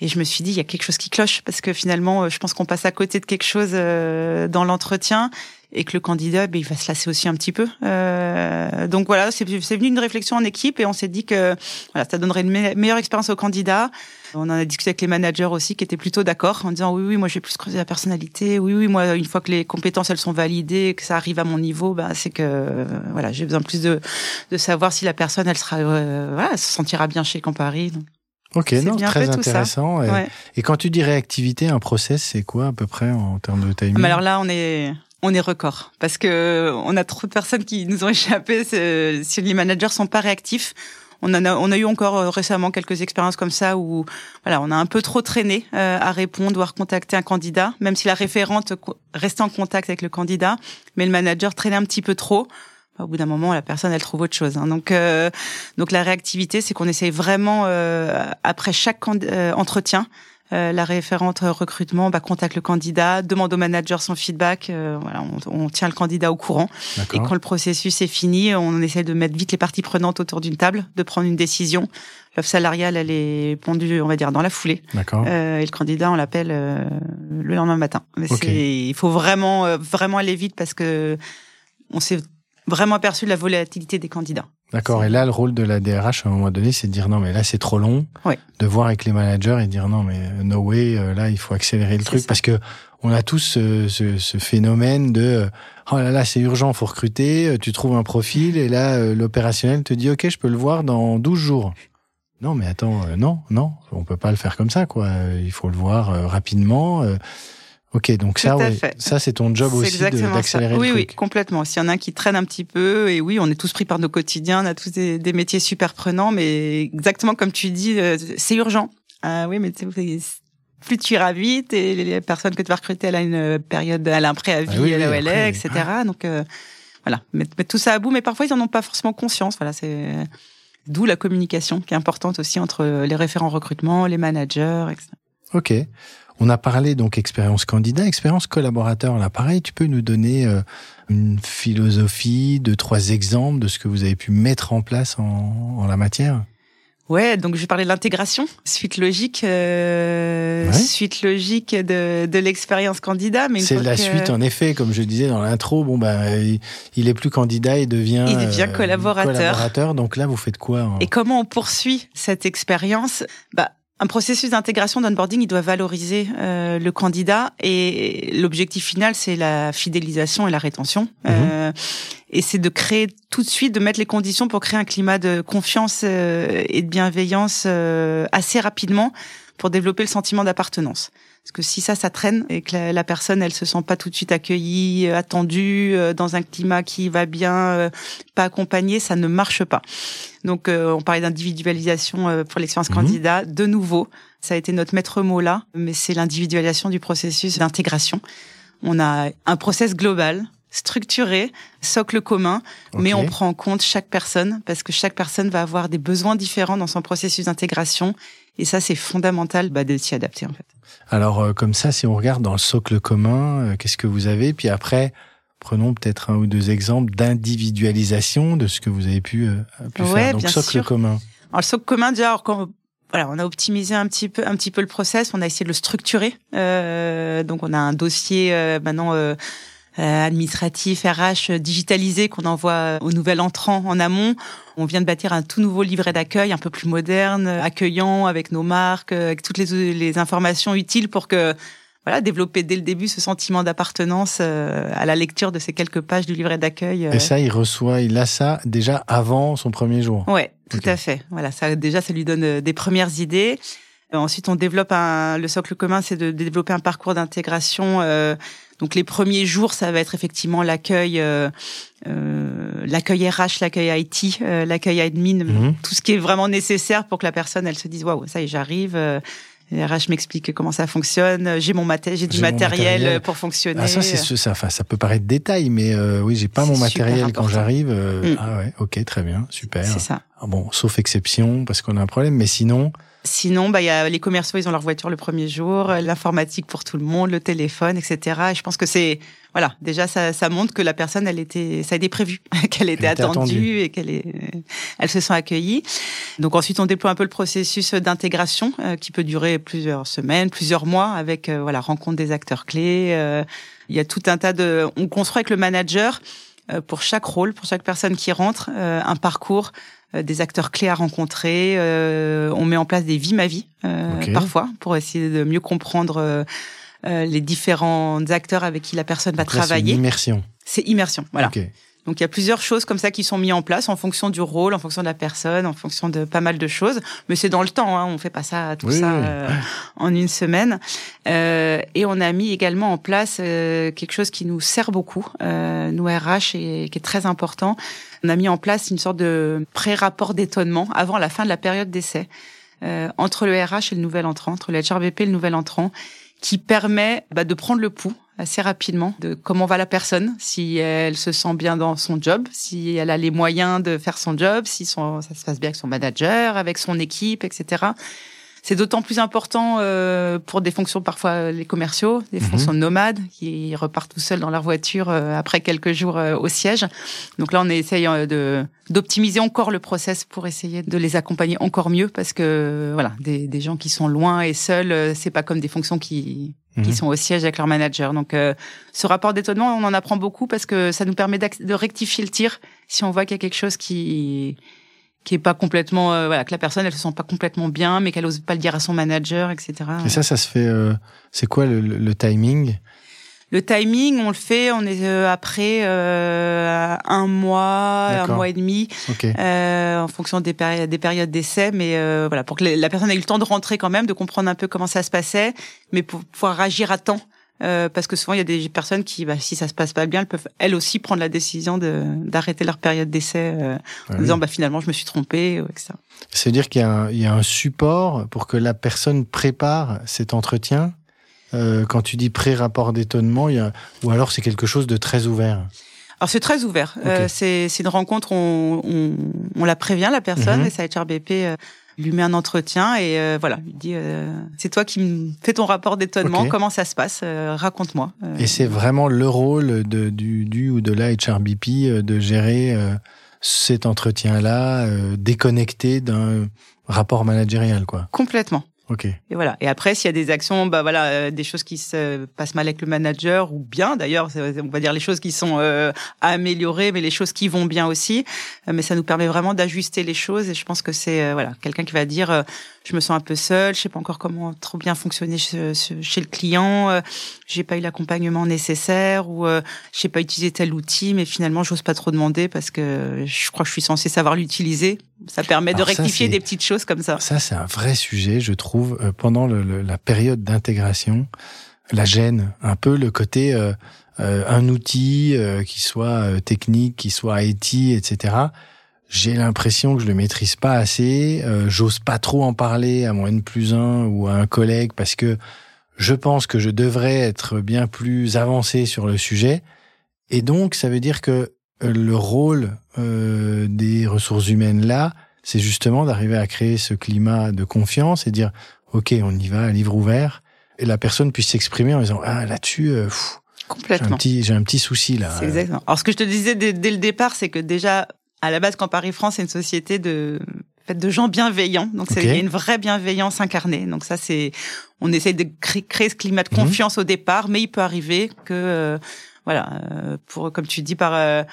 Et je me suis dit, il y a quelque chose qui cloche, parce que finalement, je pense qu'on passe à côté de quelque chose dans l'entretien et que le candidat, ben, il va se lasser aussi un petit peu. Euh, donc voilà, c'est c'est venu une réflexion en équipe et on s'est dit que voilà, ça donnerait une me- meilleure expérience au candidat. On en a discuté avec les managers aussi qui étaient plutôt d'accord en disant oui, oui, moi je vais plus creuser la personnalité. Oui, oui, moi une fois que les compétences elles sont validées, que ça arrive à mon niveau, ben, c'est que voilà, j'ai besoin plus de, de savoir si la personne elle sera euh, voilà, se sentira bien chez Campari. Donc, Ok, non, très intéressant. Et, ouais. et quand tu dis réactivité, un process, c'est quoi à peu près en termes de timing? Mais alors là, on est on est record parce que on a trop de personnes qui nous ont échappé c'est- si les managers sont pas réactifs. On en a, on a eu encore euh, récemment quelques expériences comme ça où voilà, on a un peu trop traîné euh, à répondre ou à recontacter un candidat, même si la référente restait en contact avec le candidat, mais le manager traînait un petit peu trop. Au bout d'un moment, la personne, elle trouve autre chose. hein. Donc, euh, donc la réactivité, c'est qu'on essaye vraiment euh, après chaque euh, entretien, euh, la référente recrutement bah, contacte le candidat, demande au manager son feedback. euh, voilà, on, on tient le candidat au courant. Et quand le processus est fini, on essaie de mettre vite les parties prenantes autour d'une table, de prendre une décision. L'offre salariale, elle est pondue, on va dire, dans la foulée. Euh, et le candidat, on l'appelle euh, le lendemain matin. Mais il faut vraiment, euh, vraiment aller vite parce que on s'est vraiment aperçu de la volatilité des candidats. D'accord. Et là, le rôle de la DRH à un moment donné, c'est de dire non, mais là, c'est trop long. Ouais. De voir avec les managers et dire non, mais euh, no way, euh, là, il faut accélérer le truc ça. parce que on a tous ce, ce, ce phénomène de euh, oh là là, c'est urgent, faut recruter. euh, Tu trouves un profil et là, euh, l'opérationnel te dit ok, je peux le voir dans 12 jours. Non, mais attends, euh, non, non, on peut pas le faire comme ça, quoi. Euh, Il faut le voir euh, rapidement. Ok, donc ça, Tout ouais, ça c'est ton job aussi d'accélérer Oui, le oui, truc. complètement. S'il y en a un qui traîne un petit peu, et oui, on est tous pris par nos quotidiens, on a tous des, des métiers super prenants, mais exactement comme tu dis, euh, c'est urgent. Ah oui, mais plus tu iras vite, et les personnes que tu vas recruter, elle a une période, elle a un préavis, Ah oui, elle, oui, elle est, etc. Donc euh, voilà, mettre, mettre tout ça à bout, mais parfois ils en ont pas forcément conscience. Voilà, c'est d'où la communication qui est importante aussi entre les référents recrutement, les managers, etc. Ok. On a parlé donc expérience candidat, expérience collaborateur. Là, pareil, tu peux nous donner euh, une philosophie, deux, trois exemples de ce que vous avez pu mettre en place en, en la matière? Ouais, donc je vais parler de l'intégration, suite logique, euh, Ouais. suite logique de, de l'expérience candidat. Mais C'est la que- suite, en effet, comme je disais dans l'intro. Bon, ben, il, il est plus candidat, il devient, Il devient euh, collaborateur. collaborateur. Donc là, vous faites quoi en- Et comment on poursuit cette expérience? Bah, un processus d'intégration d'onboarding, il doit valoriser euh, le candidat et l'objectif final, c'est la fidélisation et la rétention. Euh, et c'est de créer tout de suite, de mettre les conditions pour créer un climat de confiance euh, et de bienveillance euh, assez rapidement pour développer le sentiment d'appartenance. Parce que si ça, ça traîne et que la, la personne, elle se sent pas tout de suite accueillie, euh, attendue, euh, dans un climat qui va bien, euh, pas accompagné, ça ne marche pas. Donc, euh, on parlait d'individualisation euh, pour l'expérience Mhm. candidat. De nouveau, ça a été notre maître mot là, mais c'est l'individualisation du processus d'intégration. On a un process global, structuré, socle commun, mais on prend en compte chaque personne parce que chaque personne va avoir des besoins différents dans son processus d'intégration. Et ça, c'est fondamental bah, de s'y adapter en fait. Alors, euh, comme ça, si on regarde dans le socle commun, euh, qu'est-ce que vous avez? Puis après, prenons peut-être un ou deux exemples d'individualisation de ce que vous avez pu, euh, pu Ouais, faire. Donc, bien socle sûr. commun. Alors le socle commun, déjà, alors, quand, voilà, on a optimisé un petit peu, un petit peu le process, on a essayé de le structurer. Euh, donc on a un dossier euh, maintenant administratif, RH euh, digitalisé qu'on envoie au nouvel entrant en amont. On vient de bâtir un tout nouveau livret d'accueil, un peu plus moderne, euh, accueillant, avec nos marques, euh, avec toutes les, les informations utiles pour que voilà, développer dès le début ce sentiment d'appartenance euh, à la lecture de ces quelques pages du livret d'accueil. euh. Et ça, il reçoit, il a ça déjà avant son premier jour. Ouais, tout à fait. Voilà, ça déjà ça lui donne euh, des premières idées. Euh, ensuite, on développe un le socle commun, c'est de développer un parcours d'intégration. euh, Donc les premiers jours, ça va être effectivement l'accueil, euh, euh, l'accueil RH, l'accueil IT, euh, l'accueil admin, Mhm. tout ce qui est vraiment nécessaire pour que la personne, elle se dise waouh, ça y est, j'arrive. Euh, les RH m'explique comment ça fonctionne. J'ai mon maté j'ai du matériel, matériel. pour fonctionner. Ah, ça, c'est ce- ça, enfin, ça peut paraître détail, mais euh, oui, j'ai pas mon matériel quand j'arrive. euh, Mm. Ah ouais, ok, très bien, super. c'est ça. Ah bon, sauf exception, parce qu'on a un problème, mais sinon, Sinon, bah, il y a les commerciaux, ils ont leur voiture le premier jour, euh, l'informatique pour tout le monde, le téléphone, etc. Et je pense que c'est, voilà, déjà ça, ça montre que la personne, elle était, ça a été prévu, qu'elle était était attendue, attendue. et qu'elle est, elle se sent accueillie. Donc ensuite, on déploie un peu le processus d'intégration euh, qui peut durer plusieurs semaines, plusieurs mois, avec euh, voilà rencontre des acteurs clés. euh, il y a tout un tas de, on construit avec le manager euh, pour chaque rôle, pour chaque personne qui rentre, euh, un parcours euh, des acteurs clés à rencontrer. euh, on met en place des vies ma vie euh, parfois pour essayer de mieux comprendre euh, euh, les différents acteurs avec qui la personne va donc là, c'est travailler. immersion. C'est immersion, voilà. Ok. Donc il y a plusieurs choses comme ça qui sont mises en place en fonction du rôle, en fonction de la personne, en fonction de pas mal de choses. Mais c'est dans le temps, hein, on fait pas ça tout Oui, ça euh, en une semaine. Euh, et on a mis également en place euh, quelque chose qui nous sert beaucoup, euh, nous RH, et qui est très important. On a mis en place une sorte de pré-rapport d'étonnement avant la fin de la période d'essai euh, entre le RH et le nouvel entrant, entre le HRBP et le nouvel entrant, qui permet bah, de prendre le pouls assez rapidement de comment va la personne, si elle se sent bien dans son job, si elle a les moyens de faire son job, si son, ça se passe bien avec son manager, avec son équipe, etc. C'est d'autant plus important euh, pour des fonctions parfois euh, les commerciaux, des Mhm. fonctions nomades qui repartent tout seuls dans leur voiture euh, après quelques jours euh, au siège. Donc là, on essaye euh, de d'optimiser encore le process pour essayer de les accompagner encore mieux parce que voilà, des, des gens qui sont loin et seuls, euh, c'est pas comme des fonctions qui qui Mhm. sont au siège avec leur manager. Donc, euh, ce rapport d'étonnement, on en apprend beaucoup parce que ça nous permet de rectifier le tir si on voit qu'il y a quelque chose qui qui est pas complètement, euh, voilà, que la personne elle se sent pas complètement bien, mais qu'elle ose pas le dire à son manager, etc. Et ça, ça se fait. euh, c'est quoi le, le- timing? Le timing, on le fait, on est euh, après euh, un mois, un mois et demi, Ok. euh, en fonction des, péri- des périodes d'essai, mais euh, voilà, pour que la personne ait eu le temps de rentrer quand même, de comprendre un peu comment ça se passait, mais pour pouvoir agir à temps. Euh, parce que souvent il y a des personnes qui, bah, si ça se passe pas bien, elles peuvent elles aussi prendre la décision d'arrêter leur période d'essai euh, Ouais, en disant bah finalement je me suis trompée, ou etc. C'est-à-dire qu'il y, a un- il y a un support pour que la personne prépare cet entretien. Euh, quand tu dis pré-rapport d'étonnement, ou alors c'est quelque chose de très ouvert? Alors c'est très ouvert. Euh, c'est une rencontre, on, on, on la prévient la personne Mhm. et sa HRBP euh, lui met un entretien et euh, voilà, lui dit euh, c'est toi qui me fais ton rapport d'étonnement, comment ça se passe, euh, raconte-moi. Et c'est vraiment le rôle de, du, du ou de la HRBP de gérer cet entretien-là, déconnecté d'un rapport managérial, quoi. complètement. Ok. Et voilà. Et après, s'il y a des actions, bah voilà, euh, des choses qui se passent mal avec le manager ou bien, d'ailleurs, on va dire les choses qui sont euh, mais les choses qui vont bien aussi. Euh, mais ça nous permet vraiment d'ajuster les choses. Et je pense que c'est euh, voilà, quelqu'un qui va dire, euh, je me sens un peu seul, je sais pas encore comment trop bien fonctionner chez, chez le client, euh, j'ai pas eu l'accompagnement nécessaire ou euh, j'ai pas utilisé tel outil, mais finalement, j'ose pas trop demander parce que je crois que je suis censée savoir l'utiliser. Ça permet de Alors rectifier des petites choses comme ça. Ça, c'est un vrai sujet, je trouve, euh, pendant le- le- la période d'intégration, la gêne, un peu le côté euh, un outil qui soit technique, qui soit IT, etc. J'ai l'impression que je le maîtrise pas assez, euh, j'ose pas trop en parler à mon N plus 1 ou à un collègue parce que je pense que je devrais être bien plus avancé sur le sujet. Et donc, ça veut dire que euh, le rôle euh, des ressources humaines là, c'est justement d'arriver à créer ce climat de confiance et dire ok on y va livre ouvert et la personne puisse s'exprimer en disant ah là-dessus euh, pff, j'ai un Complètement. petit j'ai un petit souci là C'est exactement. Alors, ce que je te disais dès, dès le départ, c'est que déjà, à la base, quand Paris France, c'est une société de faite de gens bienveillants. Donc, c'est il y a une vraie bienveillance incarnée. Donc, ça, c'est, on essaye de créer, créer ce climat de Mhm. confiance au départ, mais il peut arriver que, euh, voilà, euh, pour, comme tu dis, par, euh,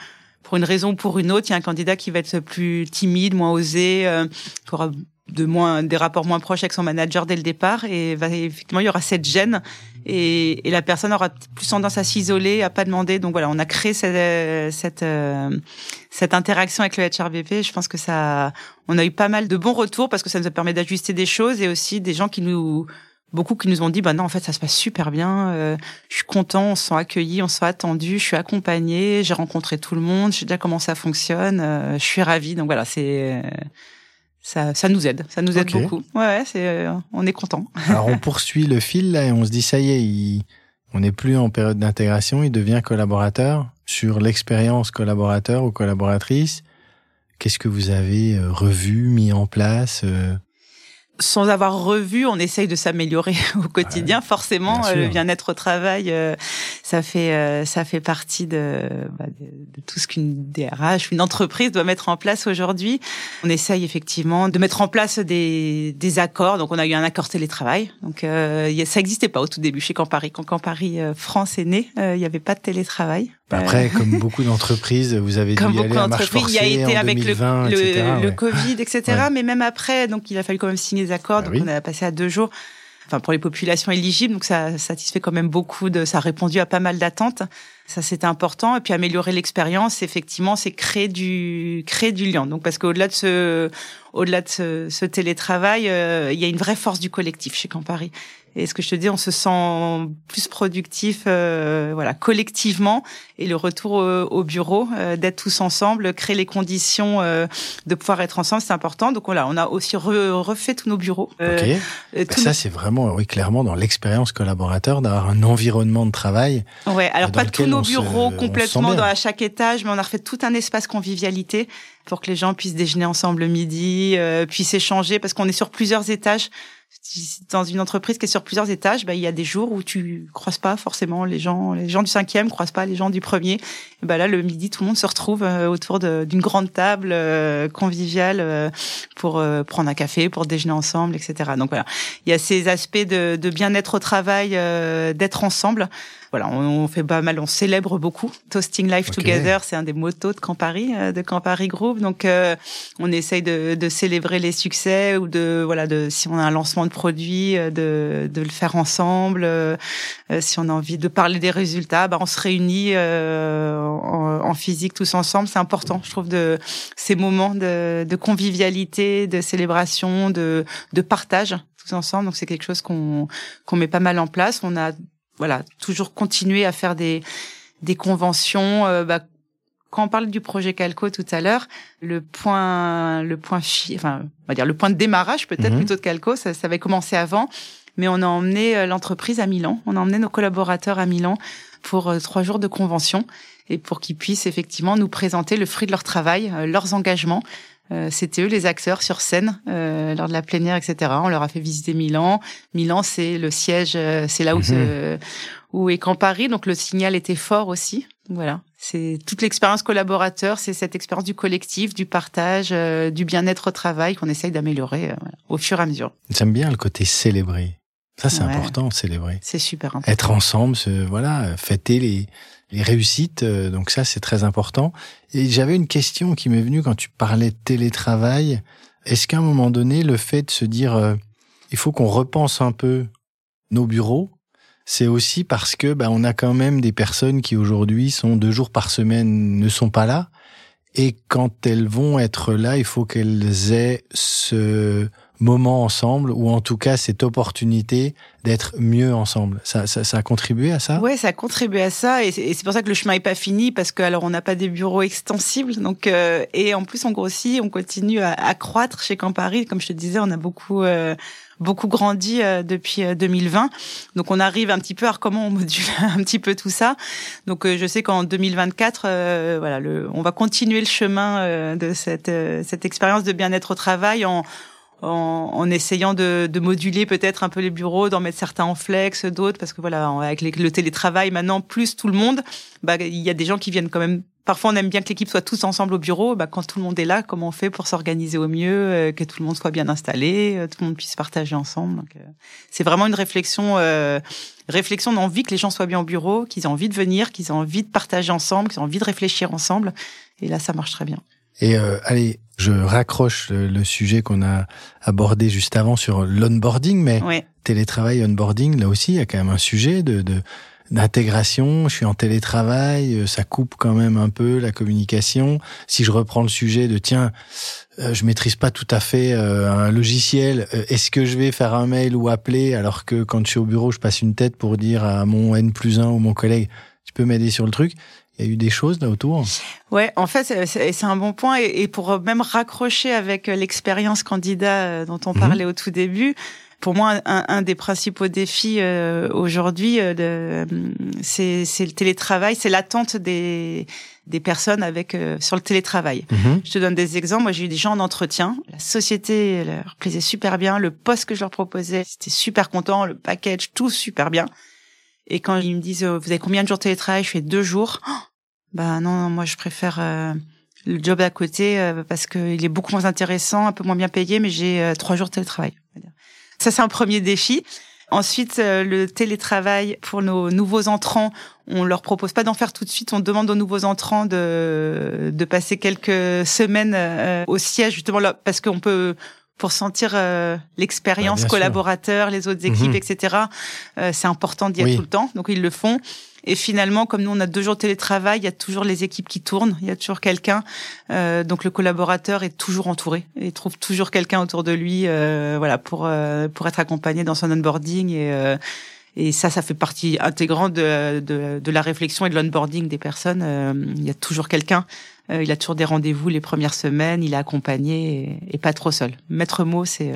pour une raison ou pour une autre, il y a un candidat qui va être plus timide, moins osé, euh, qui aura de moins des rapports moins proches avec son manager dès le départ. Et va, effectivement il y aura cette gêne. Et, et la personne aura plus tendance à s'isoler à pas demander. Donc voilà on a créé cette cette, euh, cette interaction avec le HRBP je pense que ça on a eu pas mal de bons retours parce que ça nous a permis d'ajuster des choses et aussi des gens qui nous beaucoup qui nous ont dit bah non en fait ça se passe super bien. Euh, je suis content on se sent accueilli on se sent attendu je suis accompagné j'ai rencontré tout le monde je sais déjà comment ça fonctionne euh, je suis ravie. Donc voilà c'est ça, ça nous aide. Ça nous aide beaucoup. Ouais, ouais c'est euh, on est content. Alors on poursuit le fil là et on se dit ça y est, il- on n'est plus en période d'intégration, il devient collaborateur. Sur l'expérience collaborateur ou collaboratrice, qu'est-ce que vous avez euh, revu, mis en place euh, sans avoir revu, on essaye de s'améliorer au quotidien. Forcément, bien euh, le bien-être au travail, euh, ça fait euh, ça fait partie de, bah, de, de tout ce qu'une DRH, une entreprise doit mettre en place aujourd'hui. On essaye effectivement de mettre en place des, des accords. Donc, on a eu un accord télétravail. Donc, euh, ça n'existait pas au tout début chez Campari. Quand Campari France est né, euh, il n'y avait pas de télétravail. Après, comme beaucoup d'entreprises, vous avez dû Comme y beaucoup aller à marche d'entreprises, il y a forcée été en avec le, 2020, le, etc., le ouais. Covid, etc. Ouais. Mais même après, donc il a fallu quand même signer des accords. Bah donc oui. on a passé à deux jours. Enfin, pour les populations éligibles, donc ça satisfait quand même beaucoup de, ça a répondu à pas mal d'attentes. Ça, c'était important. Et puis, améliorer l'expérience, effectivement, c'est créer du, créer du lien. Donc, parce qu'au-delà de ce, au-delà de ce, ce télétravail, euh, il y a une vraie force du collectif chez Campari. Et ce que je te dis, on se sent plus productif, euh, voilà, collectivement. Et le retour au, au bureau, euh, d'être tous ensemble, créer les conditions euh, de pouvoir être ensemble, c'est important. Donc voilà, on a aussi re- refait tous nos bureaux. Euh, Ok. euh, Bah, tous ça, c'est vraiment, oui, clairement, dans l'expérience collaborateur, d'avoir un environnement de travail. ouais, alors pas tous nos bureaux complètement dans à chaque étage, mais on a refait tout un espace convivialité pour que les gens puissent déjeuner ensemble le midi, euh, puissent échanger, parce qu'on est sur plusieurs étages. Dans une entreprise qui est sur plusieurs étages, bah, il y a des jours où tu croises pas forcément les gens, les gens du cinquième croisent pas les gens du premier. Bah là, le midi, tout le monde se retrouve euh, autour d'une grande table euh, conviviale euh, pour euh, prendre un café, pour déjeuner ensemble, etc. Donc voilà, il y a ces aspects de, de bien-être au travail, euh, d'être ensemble. Voilà, on, on fait pas mal, on célèbre beaucoup. Toasting Life. Together, c'est un des motos de Campari, euh, de Campari Group. Donc, euh, on essaye de, de célébrer les succès ou de, voilà, de si on a un lancement de produit, euh, de, de le faire ensemble. Euh, si on a envie de parler des résultats, bah, on se réunit euh, en, en physique tous ensemble. C'est important, je trouve, de ces moments de, de convivialité, de célébration, de, de partage tous ensemble. Donc, c'est quelque chose qu'on qu'on met pas mal en place. On a voilà, toujours continuer à faire des, des conventions. euh, bah, quand on parle du projet Calco tout à l'heure, le point, le point, fi- enfin, on va dire le point de démarrage peut-être Mhm. plutôt de Calco, ça, ça avait commencé avant, mais on a emmené euh, l'entreprise à Milan, on a emmené nos collaborateurs à Milan pour euh, trois jours de convention et pour qu'ils puissent effectivement nous présenter le fruit de leur travail, euh, leurs engagements. Euh, C'était eux les acteurs sur scène euh, lors de la plénière, etc. On leur a fait visiter Milan. Milan, c'est le siège, euh, c'est là où, Mhm. se, où est Campari, donc le signal était fort aussi. Voilà, c'est toute l'expérience collaborateur, c'est cette expérience du collectif, du partage, euh, du bien-être au travail qu'on essaye d'améliorer euh, au fur et à mesure. J'aime bien le côté célébrer. Ça, c'est Ouais. important, célébrer. C'est super important. Être ensemble, se- voilà, fêter les, les réussites. euh, Donc ça, c'est très important. Et j'avais une question qui m'est venue quand tu parlais de télétravail. Est-ce qu'à un moment donné, le fait de se dire, euh, il faut qu'on repense un peu nos bureaux, c'est aussi parce que bah, on a quand même des personnes qui aujourd'hui sont deux jours par semaine ne sont pas là. Et quand elles vont être là, il faut qu'elles aient ce moment ensemble, ou en tout cas cette opportunité d'être mieux ensemble. Ça, ça, ça a contribué à ça? Ouais, ça a contribué à ça et c'est pour ça que le chemin est pas fini parce que alors on n'a pas des bureaux extensibles donc euh, et en plus on grossit, on continue à, à croître chez Campari comme je te disais, on a beaucoup euh, beaucoup grandi euh, depuis euh, 2020. Donc on arrive un petit peu à comment on module un petit peu tout ça. Donc euh, je sais qu'en 2024 euh, voilà, le on va continuer le chemin euh, de cette euh, cette expérience de bien-être au travail en en, en essayant de, de moduler peut-être un peu les bureaux, d'en mettre certains en flex, d'autres parce que voilà, avec le télétravail maintenant plus tout le monde, bah il y a des gens qui viennent quand même. Parfois, on aime bien que l'équipe soit tous ensemble au bureau. Bah, quand tout le monde est là, comment on fait pour s'organiser au mieux, euh, que tout le monde soit bien installé, euh, tout le monde puisse partager ensemble. Euh, c'est vraiment une réflexion, réflexion d'envie que les gens soient bien au bureau, qu'ils aient envie de venir, qu'ils aient envie de partager ensemble, qu'ils aient envie de réfléchir ensemble. Et là, ça marche très bien. Et euh, allez, je raccroche le, le sujet qu'on a abordé juste avant sur l'onboarding, mais Ouais. télétravail, onboarding, là aussi, il y a quand même un sujet de, de d'intégration. Je suis en télétravail, ça coupe quand même un peu la communication. Si je reprends le sujet de tiens, je maîtrise pas tout à fait un logiciel. Est-ce que je vais faire un mail ou appeler alors que quand je suis au bureau, je passe une tête pour dire à mon N plus 1 ou mon collègue, tu peux m'aider sur le truc? Il y a eu des choses là autour Ouais, en fait, c'est un bon point. Et pour même raccrocher avec l'expérience candidat euh, dont on mhm. parlait au tout début, pour moi, un, des principaux défis euh, aujourd'hui, euh, c'est le télétravail, c'est l'attente des, des personnes avec sur le télétravail. Mhm. Je te donne des exemples. Moi, j'ai eu des gens en entretien. La société leur plaisait super bien. Le poste que je leur proposais, c'était super content. Le package, tout super bien. Et quand ils me disent, vous avez combien de jours de télétravail? Je fais deux jours. Oh bah non, moi je préfère euh, le job à côté euh, parce qu'il est beaucoup moins intéressant, un peu moins bien payé, mais j'ai euh, trois jours de télétravail. Ça c'est un premier défi. Ensuite, le télétravail pour nos nouveaux entrants, on leur propose pas d'en faire tout de suite. On demande aux nouveaux entrants de, de passer quelques semaines au siège justement là, parce qu'on peut pour sentir l'expérience collaborateur, les autres équipes, mhm. etc. c'est important d'y être tout le temps. Donc ils le font. Et finalement, comme nous, on a deux jours de télétravail, il y a toujours les équipes qui tournent, il y a toujours quelqu'un. Euh, donc le collaborateur est toujours entouré et trouve toujours quelqu'un autour de lui, euh, voilà, pour euh, pour être accompagné dans son onboarding et euh, et ça, ça fait partie intégrante de, de, de la réflexion et de l'onboarding des personnes. Euh, il y a toujours quelqu'un. Il a toujours des rendez-vous les premières semaines. Il est accompagné et, et pas trop seul. Maître mot, c'est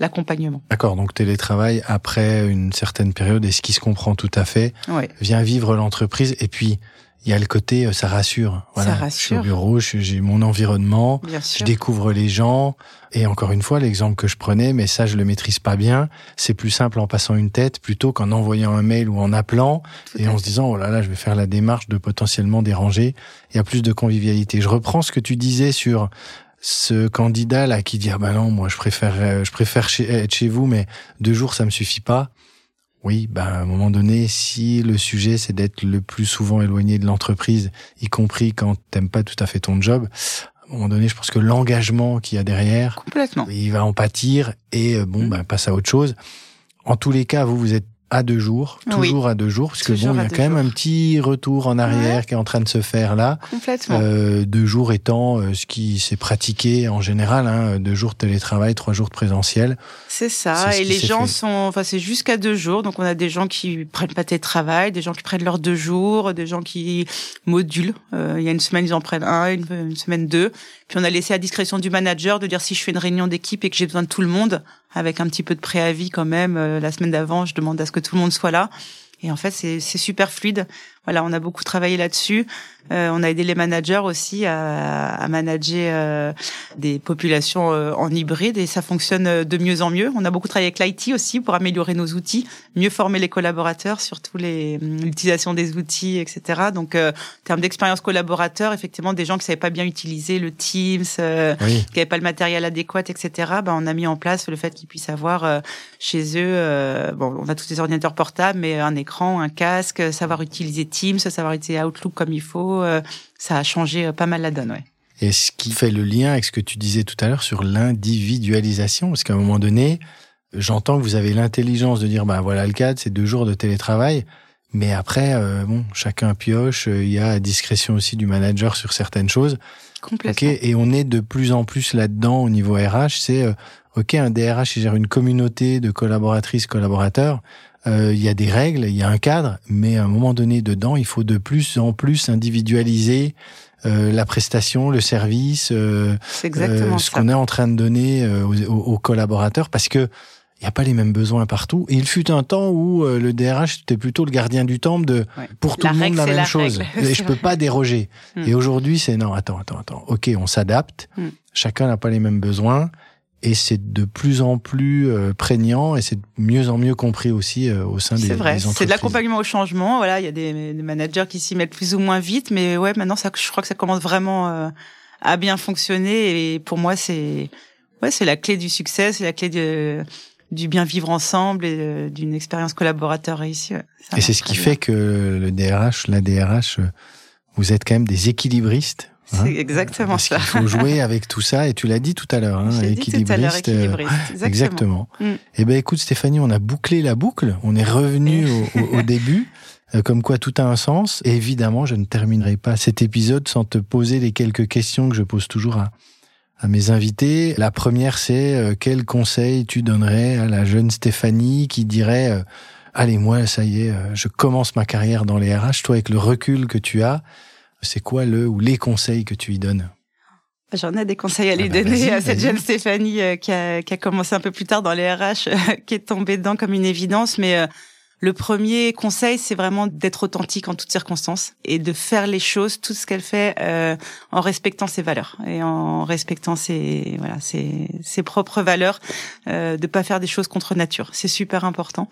l'accompagnement. D'accord, donc télétravail après une certaine période, et ce qui se comprend tout à fait, vient vivre l'entreprise, et puis il y a le côté, euh, ça rassure. Voilà, ça rassure. Je suis au bureau, j'ai mon environnement, je découvre les gens, et encore une fois, l'exemple que je prenais, mais ça je le maîtrise pas bien, c'est plus simple en passant une tête plutôt qu'en envoyant un mail ou en appelant, et en se disant, oh là là, je vais faire la démarche de potentiellement déranger, il y a plus de convivialité. Je reprends ce que tu disais sur ce candidat là qui dit ah ben non moi je préfère euh, je préfère être chez vous mais deux jours ça me suffit pas oui ben à un moment donné si le sujet c'est d'être le plus souvent éloigné de l'entreprise y compris quand t'aimes pas tout à fait ton job à un moment donné je pense que l'engagement qu'il y a derrière complètement il va en pâtir et euh, bon mmh. ben passe à autre chose en tous les cas vous vous êtes à deux jours, toujours à deux jours, parce que bon, il y a quand même un petit retour en arrière qui est en train de se faire là. Complètement. Euh, deux jours étant euh, ce qui s'est pratiqué en général, hein, deux jours de télétravail, trois jours de présentiel. C'est ça. Et les gens sont, enfin, c'est jusqu'à deux jours. Donc on a des gens qui prennent pas télétravail, des gens qui prennent leurs deux jours, des gens qui modulent. Euh, il y a une semaine ils en prennent un, une, une semaine deux. Puis on a laissé à discrétion du manager de dire si je fais une réunion d'équipe et que j'ai besoin de tout le monde, avec un petit peu de préavis quand même, euh, la semaine d'avant, je demande à ce que tout le monde soit là. Et en fait, c'est super fluide. Voilà, on a beaucoup travaillé là-dessus. Euh, on a aidé les managers aussi à, à manager euh, des populations euh, en hybride et ça fonctionne euh, de mieux en mieux. On a beaucoup travaillé avec l'IT aussi pour améliorer nos outils, mieux former les collaborateurs sur tous les l'utilisation des outils, etc. Donc, en termes d'expérience collaborateur, effectivement, des gens qui savaient pas bien utiliser le Teams, qui n'avaient pas le matériel adéquat, etc. Ben, on a mis en place le fait qu'ils puissent avoir chez eux, bon, on a tous les ordinateurs portables, mais un écran, un casque, savoir utiliser Teams, savoir utiliser Outlook comme il faut, euh, ça a changé euh, pas mal la donne, ouais. Et ce qui fait le lien avec ce que tu disais tout à l'heure sur l'individualisation, parce qu'à un moment donné, j'entends que vous avez l'intelligence de dire, bah voilà le cadre, c'est deux jours de télétravail, mais après, euh, bon, chacun pioche, il y a discrétion aussi du manager sur certaines choses. Complètement. et on est de plus en plus là-dedans au niveau RH, c'est, ok, un DRH, il gère une communauté de collaboratrices, collaborateurs, euh, il y a des règles, il y a un cadre, mais à un moment donné dedans, il faut de plus en plus individualiser euh, la prestation, le service, euh, euh ce qu'on est en train de donner euh, aux, aux, collaborateurs, parce que il n'y a pas les mêmes besoins partout. Et il fut un temps où le DRH était plutôt le gardien du temple de pour tout le monde la même chose. Et je peux pas déroger. Hmm. Et aujourd'hui, c'est non, attends, attends, attends. Ok, on s'adapte. Hmm. Chacun n'a pas les mêmes besoins et c'est de plus en plus euh, prégnant et c'est de mieux en mieux compris aussi euh, au sein des, C'est vrai, c'est de l'accompagnement au changement. Voilà, il y a des, managers qui s'y mettent plus ou moins vite, mais ouais, maintenant ça, je crois que ça commence vraiment euh, à bien fonctionner et pour moi c'est ouais, c'est la clé du succès, c'est la clé de du bien vivre ensemble et d'une expérience collaborateur réussie. et c'est ce qui fait que le DRH, la DRH, vous êtes quand même des équilibristes hein. C'est exactement Parce ça. qu'il faut jouer avec tout ça, et tu l'as dit tout à l'heure, hein, dit tout à équilibriste. euh, équilibriste. Exactement. Exactement. Mm. Eh ben, écoute, Stéphanie, on a bouclé la boucle. On est revenu au, au- au début. euh, Comme quoi tout a un sens. Et évidemment, je ne terminerai pas cet épisode sans te poser les quelques questions que je pose toujours à, à mes invités. La première, c'est euh, quel conseil tu donnerais à la jeune Stéphanie qui dirait euh, Allez, moi, ça y est, euh, je commence ma carrière dans les RH. Toi, avec le recul que tu as, c'est quoi le ou les conseils que tu lui donnes? J'en ai des conseils à lui Ah bah, donner à cette jeune Stéphanie euh, qui, a, qui a commencé un peu plus tard dans les RH, euh, qui est tombée dedans comme une évidence. Mais euh, le premier conseil, c'est vraiment d'être authentique en toutes circonstances et de faire les choses, tout ce qu'elle fait, euh, en respectant ses valeurs et en respectant ses voilà ses, ses propres valeurs, euh, de pas faire des choses contre nature. C'est super important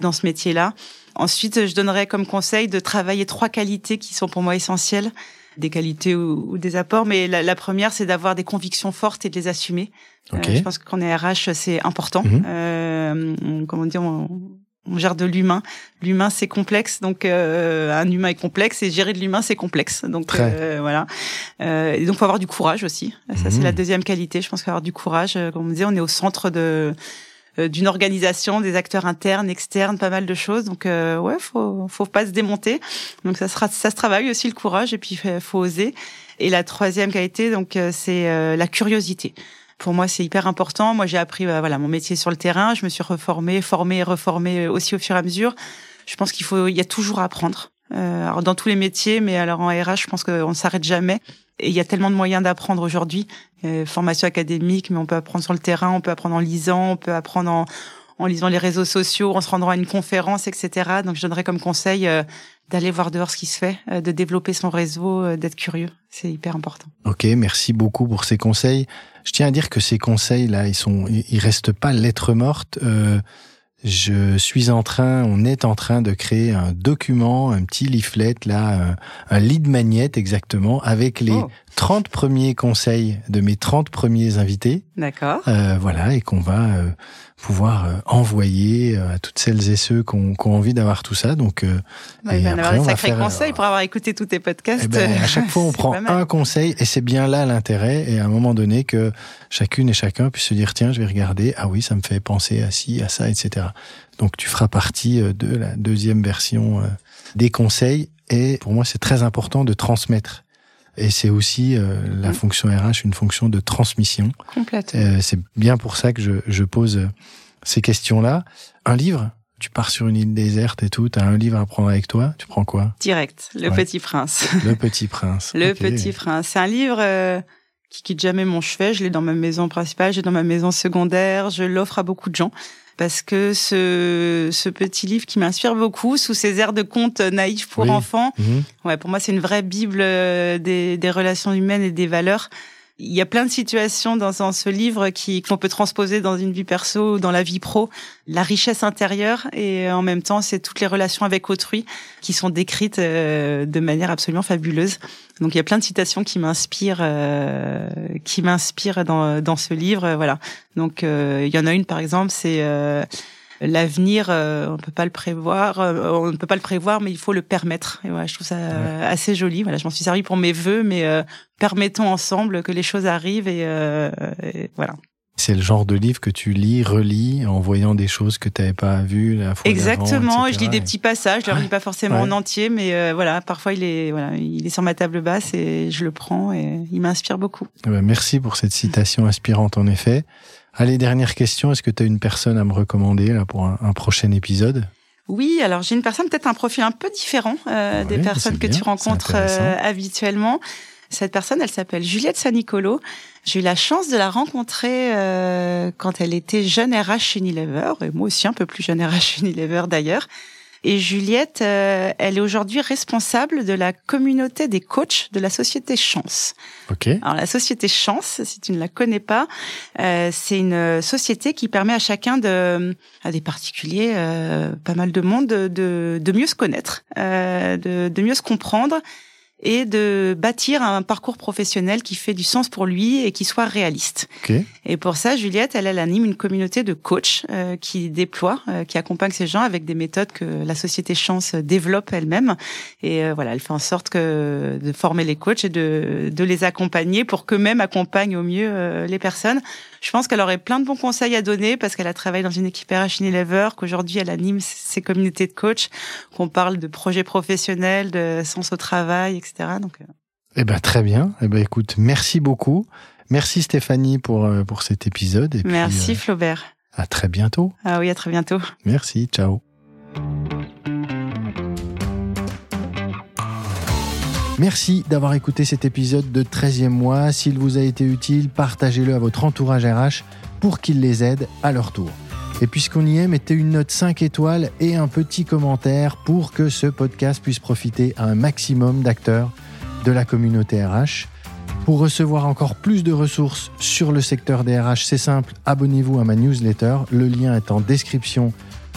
dans ce métier-là. Ensuite, je donnerais comme conseil de travailler trois qualités qui sont pour moi essentielles des qualités ou, ou des apports, mais la, la première, c'est d'avoir des convictions fortes et de les assumer. Euh, je pense qu'on est RH, c'est important. Mhm. Euh, on- comment dire, on, on gère de l'humain. L'humain, c'est complexe, donc euh, un humain est complexe et gérer de l'humain, c'est complexe. Donc Très. euh, voilà. Euh, et donc, faut avoir du courage aussi. Ça, c'est Mhm. la deuxième qualité. Je pense qu'avoir du courage, euh, comme on disait, on est au centre de d'une organisation, des acteurs internes, externes, pas mal de choses. Donc euh, ouais, faut faut pas se démonter. Donc ça sera ça se travaille aussi le courage et puis faut oser. Et la troisième qualité donc euh, c'est euh, la curiosité. Pour moi, c'est hyper important. Moi, j'ai appris euh, voilà mon métier sur le terrain. Je me suis reformée, formée, reformée aussi au fur et à mesure. Je pense qu'il faut, il y a toujours à apprendre. Euh, alors dans tous les métiers, mais alors en RH, je pense qu'on ne s'arrête jamais. Et il y a tellement de moyens d'apprendre aujourd'hui. Euh, formation académique, mais on peut apprendre sur le terrain, on peut apprendre en lisant, on peut apprendre en, en lisant les réseaux sociaux, en se rendant à une conférence, etc. Donc je donnerais comme conseil euh, d'aller voir dehors ce qui se fait, euh, de développer son réseau, euh, d'être curieux. C'est hyper important. Ok, merci beaucoup pour ces conseils. Je tiens à dire que ces conseils-là, ils sont, ils restent pas lettres mortes. Euh, je suis en train, on est en train de créer un document, un petit leaflet là, un, un lead magnet exactement, avec les Oh. 30 premiers conseils de mes 30 premiers invités. D'accord. Euh, voilà, et qu'on va euh, pouvoir euh, envoyer euh, à toutes celles et ceux qui ont, qui ont envie d'avoir tout ça. Donc, euh, Bah, Et il va y en après, avoir on un va faire, conseil pour avoir écouté tous tes podcasts. eh ben, à chaque fois, on prend un conseil et c'est bien là l'intérêt. Et à un moment donné, que chacune et chacun puisse se dire tiens, je vais regarder. Ah oui, ça me fait penser à ci, à ça, etc. Donc, tu feras partie euh, de la deuxième version des conseils. Et pour moi, c'est très important de transmettre. Et c'est aussi euh, la fonction RH, une fonction de transmission. Complètement. Euh, c'est bien pour ça que je, je pose euh, ces questions-là. Un livre, tu pars sur une île déserte et tout, tu as un livre à prendre avec toi, tu prends quoi? Direct. Le Ouais. Petit Prince. Le Petit Prince. Le. Petit Prince. C'est un livre euh, qui quitte jamais mon chevet. Je l'ai dans ma maison principale, j'ai dans ma maison secondaire. Je l'offre à beaucoup de gens parce que ce, ce petit livre qui m'inspire beaucoup, sous ses airs de conte naïfs pour Oui. enfants, Mhm. ouais, pour moi c'est une vraie bible euh, des, des relations humaines et des valeurs. Il y a plein de situations dans, ce livre qui qu'on peut transposer dans une vie perso ou dans la vie pro. La richesse intérieure et euh, en même temps, c'est toutes les relations avec autrui qui sont décrites euh, de manière absolument fabuleuse. Donc il y a plein de citations qui m'inspirent, euh, qui m'inspirent dans, dans ce livre. Voilà. Donc euh, il y en a une par exemple, c'est l'avenir. euh, on peut pas le prévoir, euh, on ne peut pas le prévoir, mais il faut le permettre. Et voilà, je trouve ça euh, assez joli. Voilà, je m'en suis servi pour mes vœux, mais euh, permettons ensemble que les choses arrivent et, euh, et voilà. C'est le genre de livre que tu lis, relis, en voyant des choses que tu n'avais pas vues la fois Exactement. Je lis des petits passages. Je le Ouais. lis pas forcément Ouais. en entier, mais euh, voilà, parfois il est voilà, il est sur ma table basse et je le prends et il m'inspire beaucoup. Eh ben, merci pour cette citation inspirante, en effet. Allez, dernière question. Est-ce que tu as une personne à me recommander là, pour un, un prochain épisode? Oui, alors j'ai une personne peut-être un profil un peu différent euh, Ouais, des personnes c'est que bien, tu rencontres euh, habituellement. Cette personne, elle s'appelle Juliette Sanicolo. J'ai eu la chance de la rencontrer euh, quand elle était jeune RH chez Unilever, et moi aussi un peu plus jeune RH chez Unilever d'ailleurs. Et Juliette, euh, elle est aujourd'hui responsable de la communauté des coachs de la société Chance. Ok. Alors la société Chance, si tu ne la connais pas, euh, c'est une société qui permet à chacun de, à des particuliers, euh, pas mal de monde, de, de, de mieux se connaître, euh, de, de mieux se comprendre et de bâtir un parcours professionnel qui fait du sens pour lui et qui soit réaliste. Ok. Et pour ça, Juliette, elle, elle anime une communauté de coachs euh, qui déploie, euh, qui accompagne ces gens avec des méthodes que la société Chance développe elle-même. Et euh, voilà, elle fait en sorte que de former les coachs et de, de les accompagner pour qu'eux-mêmes accompagnent au mieux les personnes. Je pense qu'elle aurait plein de bons conseils à donner parce qu'elle a travaillé dans une équipe RH Unilever, qu'aujourd'hui elle anime ces communautés de coachs, qu'on parle de projets professionnels, de sens au travail, etc. Donc, eh ben très bien. Eh ben écoute, merci beaucoup. Merci Stéphanie pour, euh, pour cet épisode. Et Merci puis, Flaubert. À très bientôt. Ah oui, à très bientôt. Merci, ciao. Merci d'avoir écouté cet épisode de 13e mois. S'il vous a été utile, partagez-le à votre entourage RH pour qu'il les aide à leur tour. Et puisqu'on y est, mettez une note 5 étoiles et un petit commentaire pour que ce podcast puisse profiter à un maximum d'acteurs de la communauté RH. Pour recevoir encore plus de ressources sur le secteur des RH, c'est simple, abonnez-vous à ma newsletter. Le lien est en description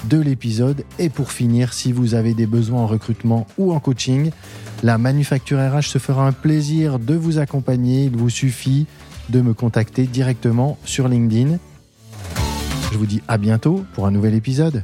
de l'épisode. Et pour finir, si vous avez des besoins en recrutement ou en coaching, la Manufacture RH se fera un plaisir de vous accompagner. Il vous suffit de me contacter directement sur LinkedIn. Je vous dis à bientôt pour un nouvel épisode.